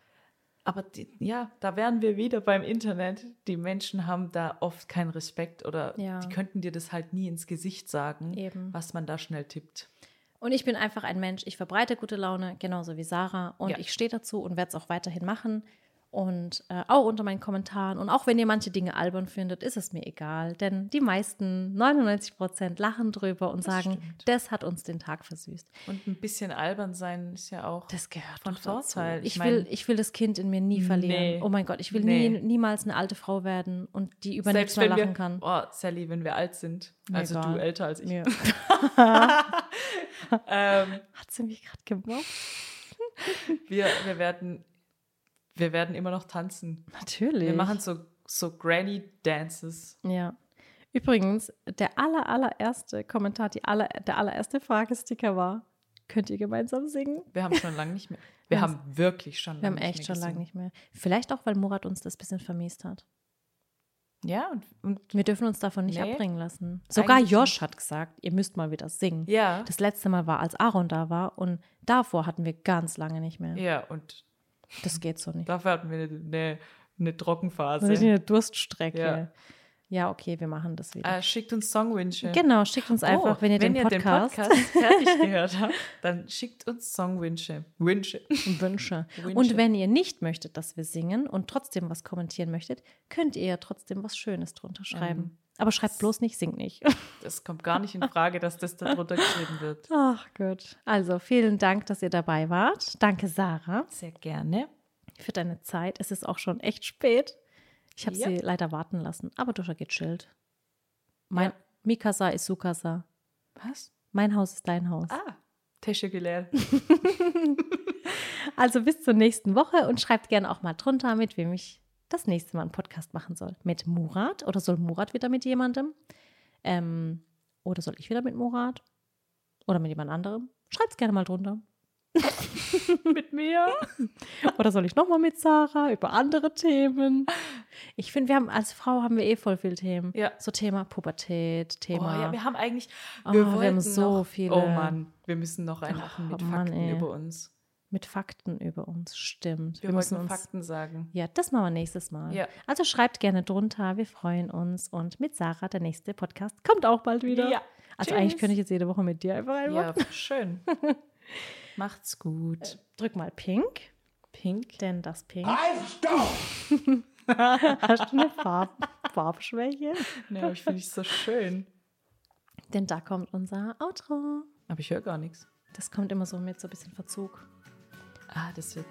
Aber die, ja, da wären wir wieder beim Internet. Die Menschen haben da oft keinen Respekt oder
Ja.
die könnten dir das halt nie ins Gesicht sagen,
Eben.
was man da schnell tippt.
Und ich bin einfach ein Mensch, ich verbreite gute Laune, genauso wie Sarah. Und
Ja.
ich stehe dazu und werde es auch weiterhin machen. Und äh, auch unter meinen Kommentaren. Und auch wenn ihr manche Dinge albern findet, ist es mir egal. Denn die meisten, 99 Prozent, lachen drüber und sagen,
stimmt.
das hat uns den Tag versüßt.
Und ein bisschen albern sein ist ja auch.
Das gehört
Von. Vorteil. Ich
Ich, will,
mein-
ich will das Kind in mir nie verlieren.
Nee.
Oh mein Gott, ich will
Nee.
nie, niemals eine alte Frau werden und die über nichts
Selbst
mehr
wenn
lachen
wir,
kann.
oh, Sally, wenn wir alt sind,
Mir
also
egal.
du älter als ich, ähm,
Hat sie mich gerade gemobbt?
wir, wir, werden, wir werden immer noch tanzen.
Natürlich.
Wir machen so, so Granny Dances.
Ja. Übrigens, der aller, allererste Kommentar, die aller, der allererste Fragesticker war, könnt ihr gemeinsam singen?
Wir haben schon lange nicht mehr. Wir haben wirklich schon
Wir haben
lange
echt
nicht
schon
mehr
lange nicht mehr. Vielleicht auch, weil Murat uns das ein bisschen vermisst hat.
Ja, und, und
Wir dürfen uns davon nicht
Nee.
abbringen lassen. Sogar Josh hat gesagt, ihr müsst mal wieder singen.
ja,
Das letzte Mal war, als Aaron da war und davor hatten wir ganz lange nicht mehr.
ja, und
Das geht so nicht.
dafür hatten wir eine, eine, eine Trockenphase.
Ist eine Durststrecke.
Ja.
Ja. okay, wir machen das wieder.
Äh, schickt uns Songwünsche.
Genau, schickt uns einfach,
Oh,
wenn ihr den Podcast,
fertig gehört habt, dann schickt uns Songwünsche. Wünsche.
Wünsche.
Wünsche.
Und wenn ihr nicht möchtet, dass wir singen und trotzdem was kommentieren möchtet, könnt ihr ja trotzdem was Schönes drunter schreiben.
Ähm,
Aber schreibt bloß nicht, singt nicht.
Das kommt gar nicht in Frage, dass das da drunter geschrieben wird.
Ach gut. Also vielen Dank, dass ihr dabei wart. Danke, Sarah,
Sehr gerne.
für deine Zeit. Es ist auch schon echt spät. Ich habe
Ja.
sie leider warten lassen, aber du hast gechillt. Mein
Ja.
Mikasa ist Sukasa.
Was?
Mein Haus ist dein Haus.
Ah, Teschegulär.
Also bis zur nächsten Woche und schreibt gerne auch mal drunter, mit wem ich das nächste Mal einen Podcast machen soll. Mit Murat oder soll Murat wieder mit jemandem? Ähm, oder soll ich wieder mit Murat? Oder mit jemand anderem? Schreibt es gerne mal drunter.
Mit mir?
Oder soll ich nochmal mit Sarah über andere Themen? Ich finde, wir haben als Frau haben wir eh voll viele Themen.
Ja.
So Thema Pubertät,
Oh,
Thema.
ja, wir haben eigentlich.
Oh,
Wir,
wir
wollten
haben so
noch,
viele.
Oh Mann, wir müssen noch einen machen mit
Oh Mann,
Fakten
ey.
über uns.
Mit Fakten über uns. Stimmt.
Wir,
müssen
wollten
uns
Fakten sagen.
Ja, das machen wir nächstes Mal.
Ja.
Also schreibt gerne drunter, wir freuen uns. Und mit Sarah, der nächste Podcast, kommt auch bald wieder.
Ja.
Also
Tschüss.
eigentlich könnte ich jetzt jede Woche mit dir einfach einmal.
Ja, schön. Macht's gut.
Drück mal Pink,
Pink.
denn das Pink.
Halt, stopp!
Hast du eine Farb Farbschwäche?
Nee, aber ich finde es so schön.
Denn da kommt unser Outro.
Aber ich höre gar nichts.
Das kommt immer so mit so ein bisschen Verzug.
Ah, das wird.